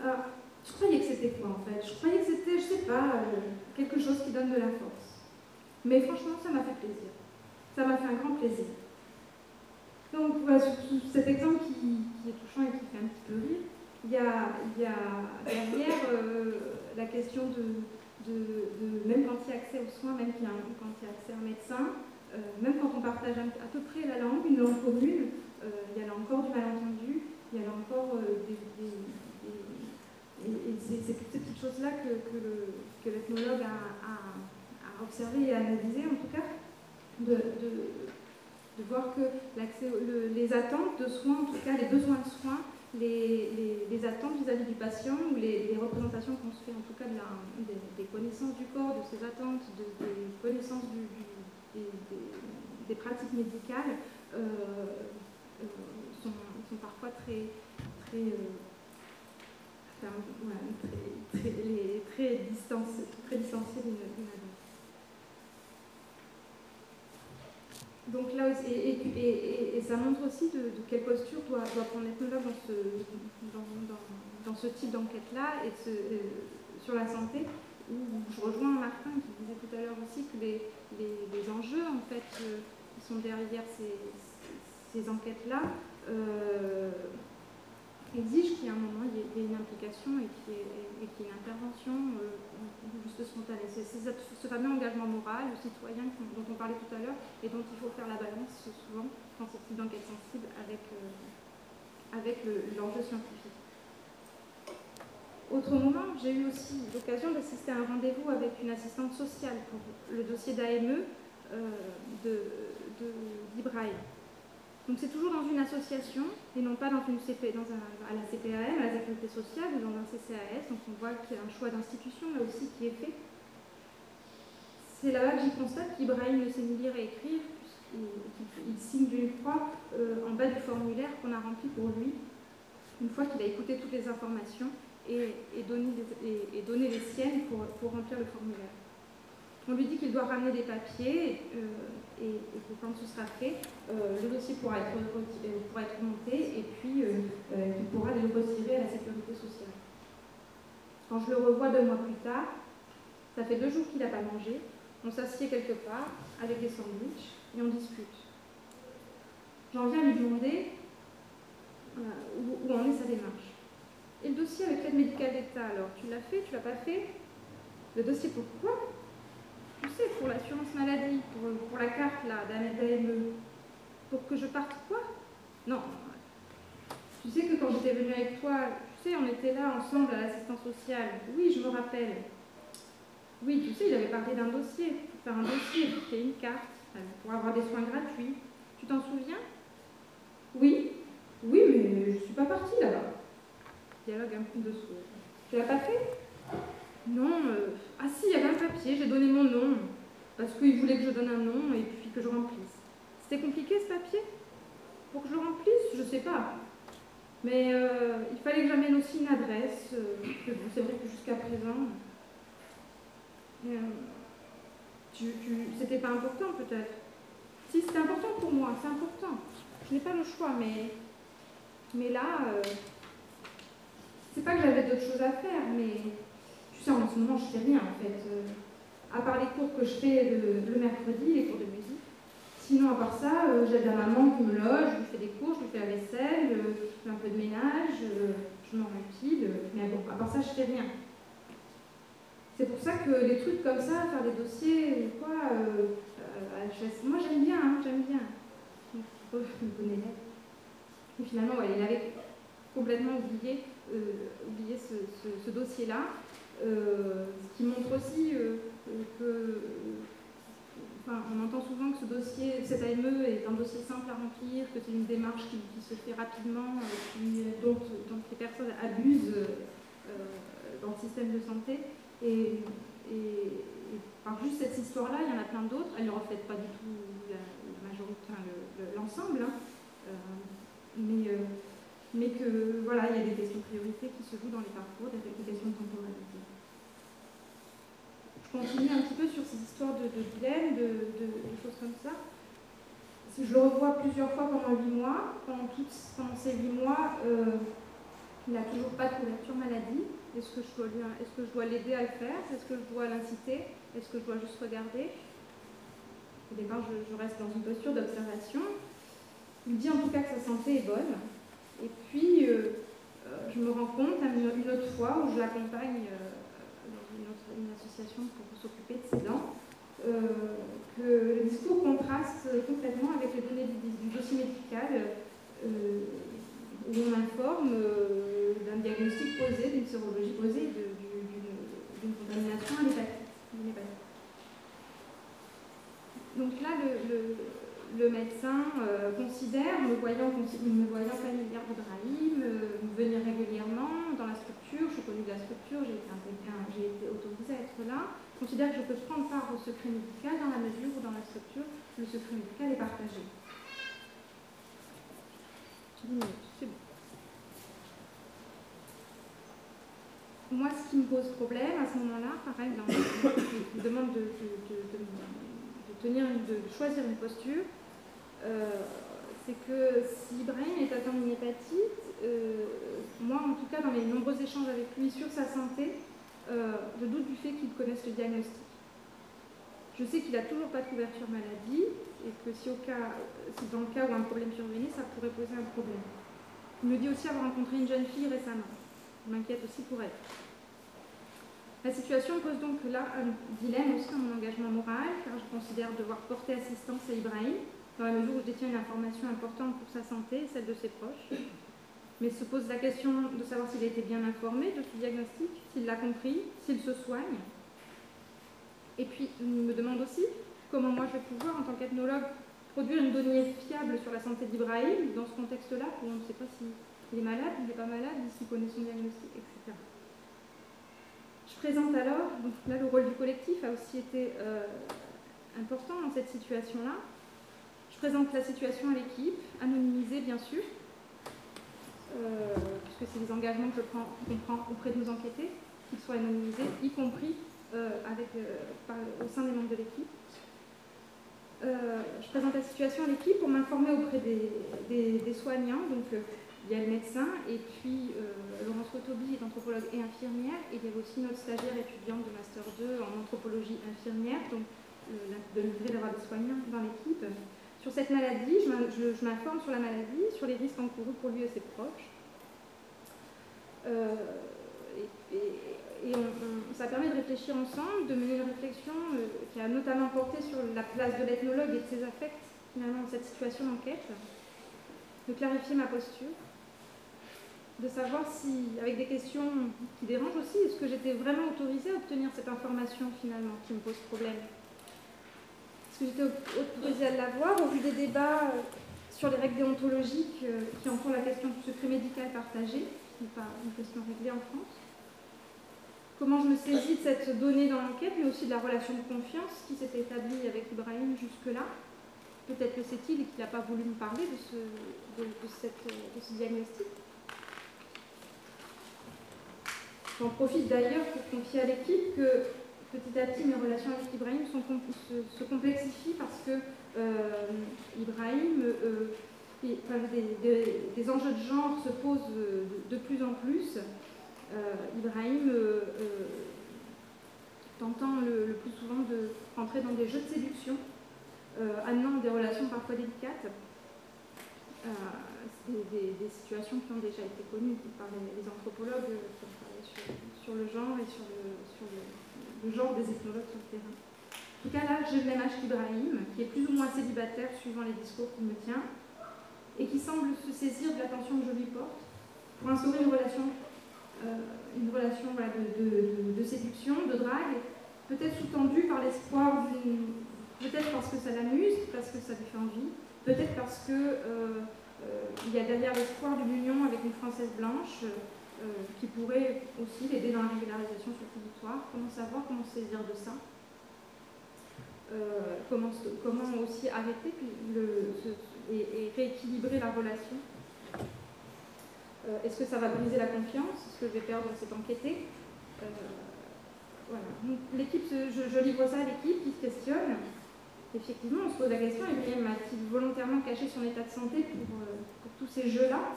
Alors, ah, je croyais que c'était quoi en fait? Je croyais que c'était, je sais pas, euh, quelque chose qui donne de la force. Mais franchement, ça m'a fait plaisir. Ça m'a fait un grand plaisir. Donc voilà, cet exemple qui, est touchant et qui fait un petit peu rire, il y a, derrière euh, la question de, même quand il y a accès aux soins, même quand il y a accès à un médecin, euh, même quand on partage à peu près la langue, une langue commune, il y a là encore du malentendu, il y a là encore des, et, c'est toutes ces petites choses-là que, l'ethnologue a, observé et analysé, en tout cas, voir que les attentes de soins, en tout cas les besoins de soins, les, les, attentes vis-à-vis du patient ou les, représentations qu'on se fait en tout cas de des, connaissances du corps, de ses attentes, des connaissances des, pratiques médicales euh, euh, sont, parfois très, très euh, très, très, d'une autre. Donc là et, ça montre aussi de, quelle posture doit, prendre l'ethnologue dans ce, dans, ce type d'enquête-là et euh, sur la santé, où je rejoins Martin qui disait tout à l'heure aussi que les, les, les, enjeux en fait, euh, qui sont derrière ces, ces enquêtes-là euh, exige qu'il y ait un moment, il y ait une implication et qu'il y, ait une intervention euh, juste spontanée. C'est ce fameux engagement moral, citoyen dont on parlait tout à l'heure et dont il faut faire la balance souvent quand c'est une enquête sensible avec, euh, avec l'enjeu scientifique. Autre moment, j'ai eu aussi l'occasion d'assister à un rendez-vous avec une assistante sociale pour le dossier d'AME euh, d'Ibrahim. Donc c'est toujours dans une association et non pas dans une CP, dans à la CPAM, à la Sécurité sociale ou dans un CCAS. Donc on voit qu'il y a un choix d'institution là aussi qui est fait. C'est là-bas que j'y constate qu'Ibrahim ne sait ni lire et écrire, puisqu'il signe d'une croix euh, en bas du formulaire qu'on a rempli pour lui, une fois qu'il a écouté toutes les informations et, donné, les, siennes pour, pour remplir le formulaire. On lui dit qu'il doit ramener des papiers euh, et, quand ce sera fait, euh, le dossier pourra être, euh, pourra être monté et puis il pourra le retirer à la sécurité sociale. Quand je le revois deux mois plus tard, ça fait deux jours qu'il n'a pas mangé, on s'assied quelque part avec des sandwichs et on discute. J'en viens à lui demander où, en est sa démarche. Et le dossier avec l'aide médicale d'État, alors tu l'as fait, tu l'as pas fait? Le dossier pourquoi? Sais, pour l'assurance maladie, pour, la carte là, d'AME, pour que je parte quoi? Non. Tu sais que quand j'étais venue avec toi, tu sais, on était là ensemble à l'assistance sociale. Oui, je me rappelle. Oui, tu sais, il avait parlé d'un dossier, pour faire un dossier, pour une carte, euh, pour avoir des soins gratuits. Tu t'en souviens? Oui. Oui, mais je ne suis pas partie là-bas. Dialogue un peu de sourd. Tu l'as pas fait? Non. Euh, ah si, il y avait un papier, j'ai donné mon nom, parce qu'il voulait que je donne un nom et puis que je remplisse. C'était compliqué ce papier? Pour que je remplisse? Je sais pas. Mais euh, il fallait que j'amène aussi une adresse, euh, c'est vrai que jusqu'à présent, euh, c'était pas important peut-être? Si, c'était important pour moi, c'est important. Je n'ai pas le choix, mais, mais là, c'est pas que j'avais d'autres choses à faire, mais en ce moment, je fais rien en fait. Euh, à part les cours que je fais le, mercredi, les cours de musique. Sinon, à part ça, euh, j'ai la maman qui me loge, je lui fais des cours, je lui fais la vaisselle, euh, je fais un peu de ménage, je m'en maquille. mais bon, à part ça, je fais rien. C'est pour ça que les trucs comme ça, faire des dossiers, quoi, moi j'aime bien, hein, j'aime bien. Oh, Et finalement, il avait complètement oublié, oublié ce dossier-là. Euh, ce qui montre aussi euh, que on entend souvent que ce dossier, cette AME est un dossier simple à remplir, que c'est une démarche qui, se fait rapidement, et dont, les personnes abusent dans le système de santé. Et, par juste cette histoire-là, il y en a plein d'autres. Elle ne reflète pas du tout la, majorité, l'ensemble, hein. mais mais que voilà, il y a des questions priorité qui se jouent dans les parcours, des, questions de temporalité. Je continue un petit peu sur ces histoires de, de de, choses comme ça. Je le revois plusieurs fois pendant huit mois. Pendant, ces huit mois, euh, il n'a toujours pas de couverture maladie. Est-ce que je dois l'aider à le faire? Est-ce que je dois l'inciter? Est-ce que je dois juste regarder? Au départ, je, reste dans une posture d'observation. Il dit en tout cas que sa santé est bonne. Et puis, euh, euh, je me rends compte une, autre fois où je l'accompagne une, association pour s'occuper de ses dents, que le discours contraste complètement avec les données du, dossier médical où on informe d'un diagnostic posé, d'une sérologie posée, d'une contamination à l'hépatite. Donc là, le le médecin euh, considère, me voyant, me voyant familière de Brahim, euh, venir régulièrement je suis connue de la structure, j'ai été, été autorisée à être là, considère que je peux prendre part au secret médical dans la mesure où dans la structure, le secret médical est partagé. Moi, ce qui me pose problème à ce moment-là, pareil, je me demande de, tenir, de choisir une posture, euh, c'est que si Ibrahim est atteint d'une hépatite, euh, moi en tout cas dans mes nombreux échanges avec lui sur sa santé, euh, je doute du fait qu'il connaisse le diagnostic. Je sais qu'il n'a toujours pas de couverture maladie et que si dans le cas où un problème survenait, ça pourrait poser un problème. Il me dit aussi avoir rencontré une jeune fille récemment. Je m'inquiète aussi pour elle. La situation pose donc là un dilemme aussi dans mon engagement moral, car je considère devoir porter assistance à Ibrahim, dans la mesure où je détiens une information importante pour sa santé et celle de ses proches. Mais se pose la question de savoir s'il a été bien informé de ce diagnostic, s'il l'a compris, s'il se soigne. Et puis, il me demande aussi comment moi je vais pouvoir, en tant qu'ethnologue, produire une donnée fiable sur la santé d'Ibrahim dans ce contexte-là, où on ne sait pas s'il est malade, il n'est pas malade, s'il connaît son diagnostic, etc. Je présente alors, donc là le rôle du collectif a aussi été euh, important dans cette situation-là, présente la situation à l'équipe, anonymisée bien sûr, euh, puisque c'est des engagements que je prends, prend auprès de nos enquêtés, qu'ils soient anonymisés, y compris euh, euh, au sein des membres de l'équipe. je présente la situation à l'équipe pour m'informer auprès des, soignants, donc il y a le médecin, et puis Laurence Rotobi est anthropologue et infirmière, et il y a aussi notre stagiaire étudiante de Master 2 en anthropologie infirmière, donc de d'avoir des soignants dans l'équipe. Sur cette maladie, je m'informe sur la maladie, sur les risques encourus pour lui et ses proches. Euh, et, ça permet de réfléchir ensemble, de mener une réflexion euh, qui a notamment porté sur la place de l'ethnologue et de ses affects finalement dans cette situation d'enquête, de clarifier ma posture, de savoir si, avec des questions qui dérangent aussi, est-ce que j'étais vraiment autorisée à obtenir cette information finalement qui me pose problème j'étais autorisée à l'avoir au vu des débats euh, sur les règles déontologiques euh, qui entourent la question du secret médical partagé, qui n'est pas une question réglée en France. Comment je me saisis de cette donnée dans l'enquête, mais aussi de la relation de confiance qui s'était établie avec Ibrahim jusque-là? Peut-être que c'est il et qu'il n'a pas voulu me parler de ce, de, ce diagnostic. J'en profite d'ailleurs pour confier à l'équipe que petit à petit, mes relations avec Ibrahim se, complexifient parce que euh, Ibrahim, euh, des, enjeux de genre se posent de, plus en plus. Euh, Ibrahim tentant le, plus souvent de rentrer dans des jeux de séduction, amenant des relations parfois délicates. Des, situations qui ont déjà été connues par les, anthropologues qui sur, le genre et sur le genre des ethnologues sur le terrain. En tout cas, là, j'ai le même âge qu'Ibrahim, qui est plus ou moins célibataire suivant les discours qu'il me tient, et qui semble se saisir de l'attention que je lui porte pour instaurer une relation, euh, une relation de, séduction, de drague, peut-être sous-tendue par l'espoir d'une. Peut-être parce que ça l'amuse, parce que ça lui fait envie, peut-être parce que euh, euh, y a derrière l'espoir d'une union avec une Française blanche qui pourrait aussi l'aider dans la régularisation sur territoire. Comment savoir, comment saisir de ça? Comment, comment, aussi arrêter et, rééquilibrer la relation? Est-ce que ça va briser la confiance? Est-ce que je vais perdre cette enquêtée? Voilà. l'équipe, je, livre ça à l'équipe qui se questionne. Effectivement, on se pose la question, et m'a-t-il volontairement caché son état de santé pour, euh, pour tous ces jeux-là?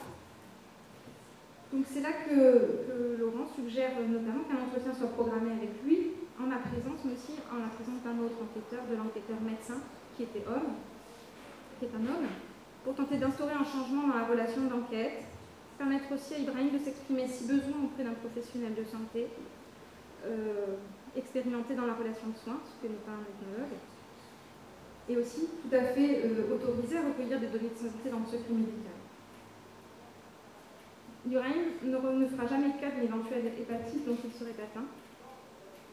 Donc c'est là que, Laurent suggère notamment qu'un entretien soit programmé avec lui, en ma présence, mais aussi en la présence d'un autre enquêteur, de l'enquêteur médecin, qui était homme, qui est un homme, pour tenter d'instaurer un changement dans la relation d'enquête, permettre aussi à Ibrahim de s'exprimer si besoin auprès d'un professionnel de santé, euh, expérimenté dans la relation de soins, ce que n'est pas un ethnologue, et aussi tout à fait euh, autorisé à recueillir des données de santé dans le secret médical. L'urine ne, fera jamais cas d'une éventuelle hépatite dont il serait atteint.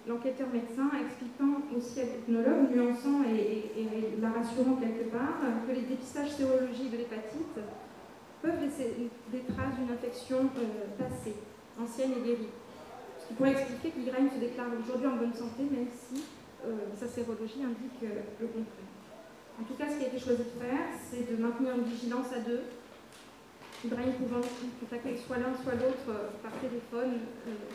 L'enquêteur médecin expliquant aussi à l'ethnologue, nuançant et, la rassurant quelque part, que les dépistages sérologiques de l'hépatite peuvent laisser des traces d'une infection euh, passée, ancienne et guérie qui pourrait expliquer qu'Ibrahim se déclare aujourd'hui en bonne santé, même si euh, sa sérologie indique euh, le contraire. En tout cas, ce qui a été choisi de faire, c'est de maintenir une vigilance à deux, Ibrahim pouvant contacter soit l'un, soit l'autre euh, par téléphone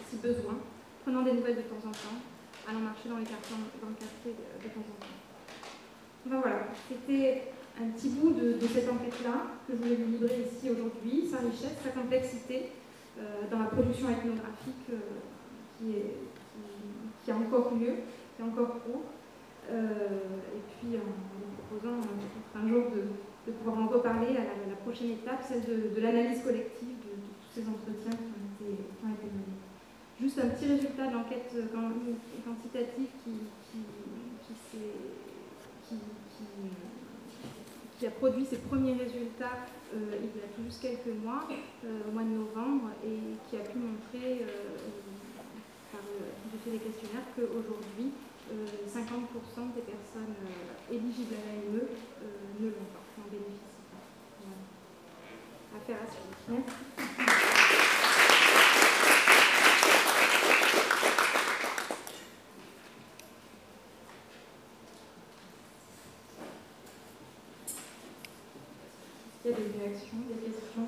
si besoin, prenant des nouvelles de temps en temps, allant marcher dans, les quartiers, le quartier de, temps en temps. Voilà, c'était un petit bout de, cette enquête-là que je voulais vous livrer ici aujourd'hui, sa richesse, sa complexité dans la production ethnographique qui, est, qui, a encore lieu, qui est encore cours. Euh, et puis en vous proposant un jour de, pouvoir en reparler à la, prochaine étape, celle de, l'analyse collective de, tous ces entretiens qui ont été, menés. Juste un petit résultat de l'enquête quantitative qui, a produit ses premiers résultats euh, il y a tout juste quelques mois, euh, au mois de novembre, et qui a pu montrer j'ai fait des questionnaires qu'aujourd'hui, 50% euh, des personnes euh, éligibles à l'AME euh, ne l'ont pas, n'en bénéficient. Affaire à. Il y a des réactions, des questions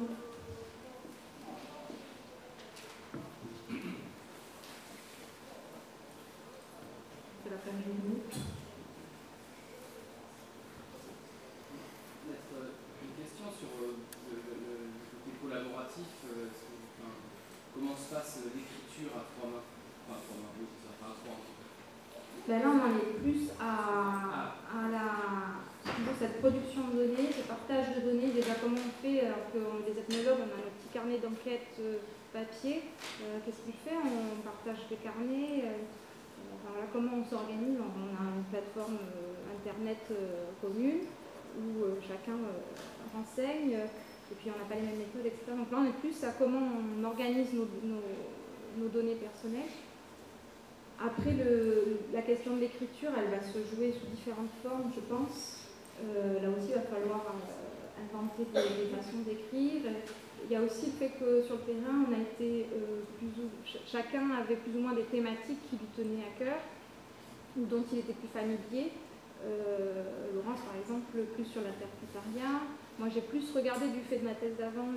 Ben là, on en est plus à, la, cette production de données, ce partage de données. Déjà, comment on fait Alors que des ethnologues, on a nos petits carnets d'enquête euh, papier. Euh, qu'est-ce qu'on fait? On partage des carnets. Euh, comment on s'organise? On a une plateforme internet commune où chacun renseigne. Et puis, on n'a pas les mêmes méthodes, etc. Donc là, on est plus à comment on organise nos données personnelles. Après, la question de l'écriture, elle va se jouer sous différentes formes, je pense. Euh, là aussi, il va falloir euh, inventer des, façons d'écrire. Il y a aussi le fait que sur le terrain, euh, chacun avait plus ou moins des thématiques qui lui tenaient à cœur ou dont il était plus familier. Laurence, par exemple, plus sur l'interprétariat. Moi, j'ai plus regardé du fait de ma thèse d'avant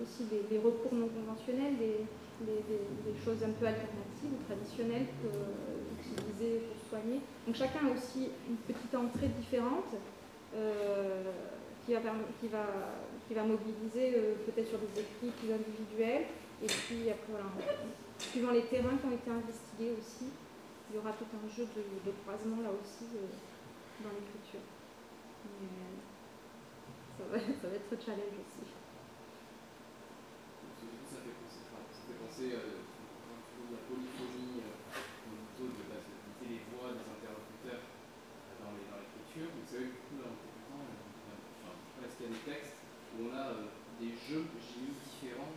aussi les, recours non conventionnels, des, des, choses un peu alternatives ou traditionnelles que, utiliser pour soigner. Donc chacun a aussi une petite entrée différente qui, va, qui, va, qui va mobiliser euh, peut-être sur des écrits plus individuels. Et puis après, voilà, suivant les terrains qui ont été investigués aussi, il y aura tout un jeu de, croisement là aussi euh, dans l'écriture. Ça va, ça va être challenge aussi. euh, la euh, plutôt de la les voix des interlocuteurs dans l'écriture. Vous savez, beaucoup là, en temps, enfin, est-ce qu'il y a des textes où on a euh, des jeux j'ai différents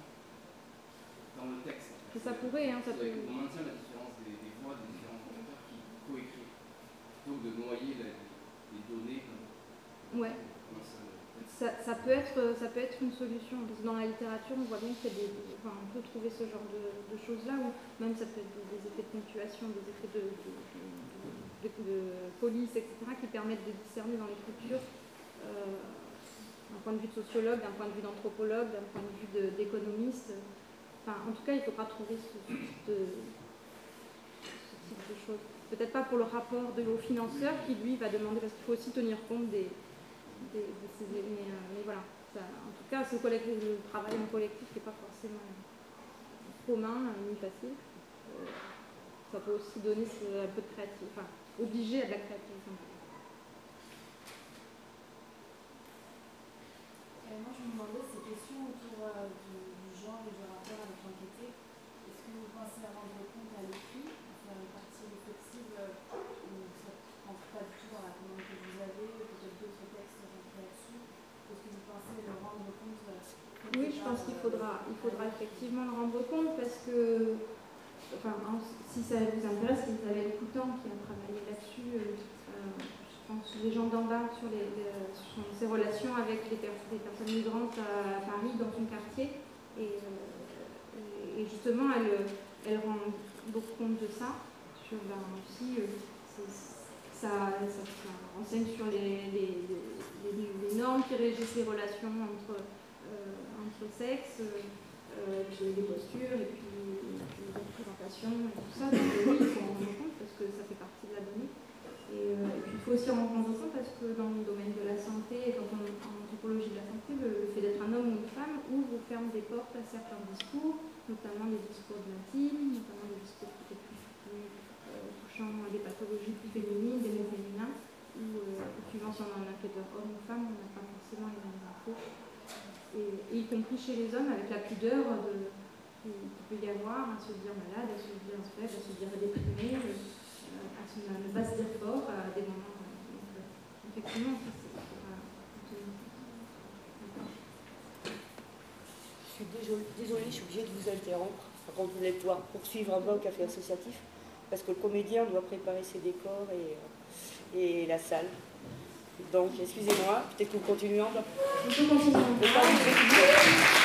dans le texte en Ça pourrait, hein, ça peut. On maintient la différence des, des voix des différents interlocuteurs qui coécrivent, plutôt que de noyer la, des données comme, Ouais. comme. Ça, ça peut être, ça peut être une solution. Parce que dans la littérature, on voit bien qu'il y a des, enfin, on peut trouver ce genre de, de choses-là, ou même ça peut être des, effets de ponctuation, des effets de, de, de- de- de police, etc., qui permettent de discerner dans l'écriture, euh, d'un point de vue de sociologue, d'un point de vue d'anthropologue, d'un point de vue d'économiste. Enfin, en tout cas, il faudra trouver ce, ce ce type de choses. Peut-être pas pour le rapport de, au financeur qui, lui, va demander, parce qu'il faut aussi tenir compte des, de ces mais, euh, mais voilà, en tout cas, le travail en collectif n'est pas forcément commun euh, ni facile. Euh, ça peut aussi donner un peu de créativité, enfin, obliger à de la créativité. Euh, moi, je me demandais ces questions autour euh, du, du genre et du rapport avec l'enquêté. Est-ce que vous pensez à rendre compte à l'écrit, à faire une partie réflexive euh, ça ne rentre pas du tout dans la commande que vous avez, peut-être d'autres textes rentrent là-dessus Est-ce que vous pensez le rendre compte euh, Oui, je pense qu'il faudra, il faudra effectivement le rendre compte parce que, enfin, en- si ça vous intéresse, Isabelle Coutan qui a travaillé là-dessus, euh, euh, je pense les gens d'en bas sur, ses relations avec les, personnes migrantes à Paris dans son quartier et, euh, et- justement elle, elle rend beaucoup compte de ça, sur ben, euh, ça, renseigne sur les, normes qui régissent les relations entre euh, sexes, les postures et puis, les représentations et tout ça. Donc oui, il faut en rendre compte parce que ça fait partie de la donnée. Et, puis faut aussi en rendre compte parce que dans le domaine de la santé, quand on en anthropologie de la santé, le, fait d'être un homme ou une femme ouvre ou ferme des portes à certains discours, notamment des discours de l'intime, notamment des discours peut-être plus, euh, touchant des pathologies plus féminines, des mots féminins, ou euh, suivant si on a un enquêteur homme ou femme, on n'a pas forcément les mêmes infos et, et y compris chez les hommes avec la pudeur de, qu'il peut y avoir à se dire malade, à se dire faible, à se dire déprimé, euh, à, à ne pas se dire fort à des moments. Effectivement. Je suis désolée, désolée, je suis obligée de vous interrompre avant de vous allez pouvoir poursuivre un peu au café associatif parce que le comédien doit préparer ses décors et, euh, et la salle. Donc, excusez-moi, peut-être que. On peut continuer. Le temps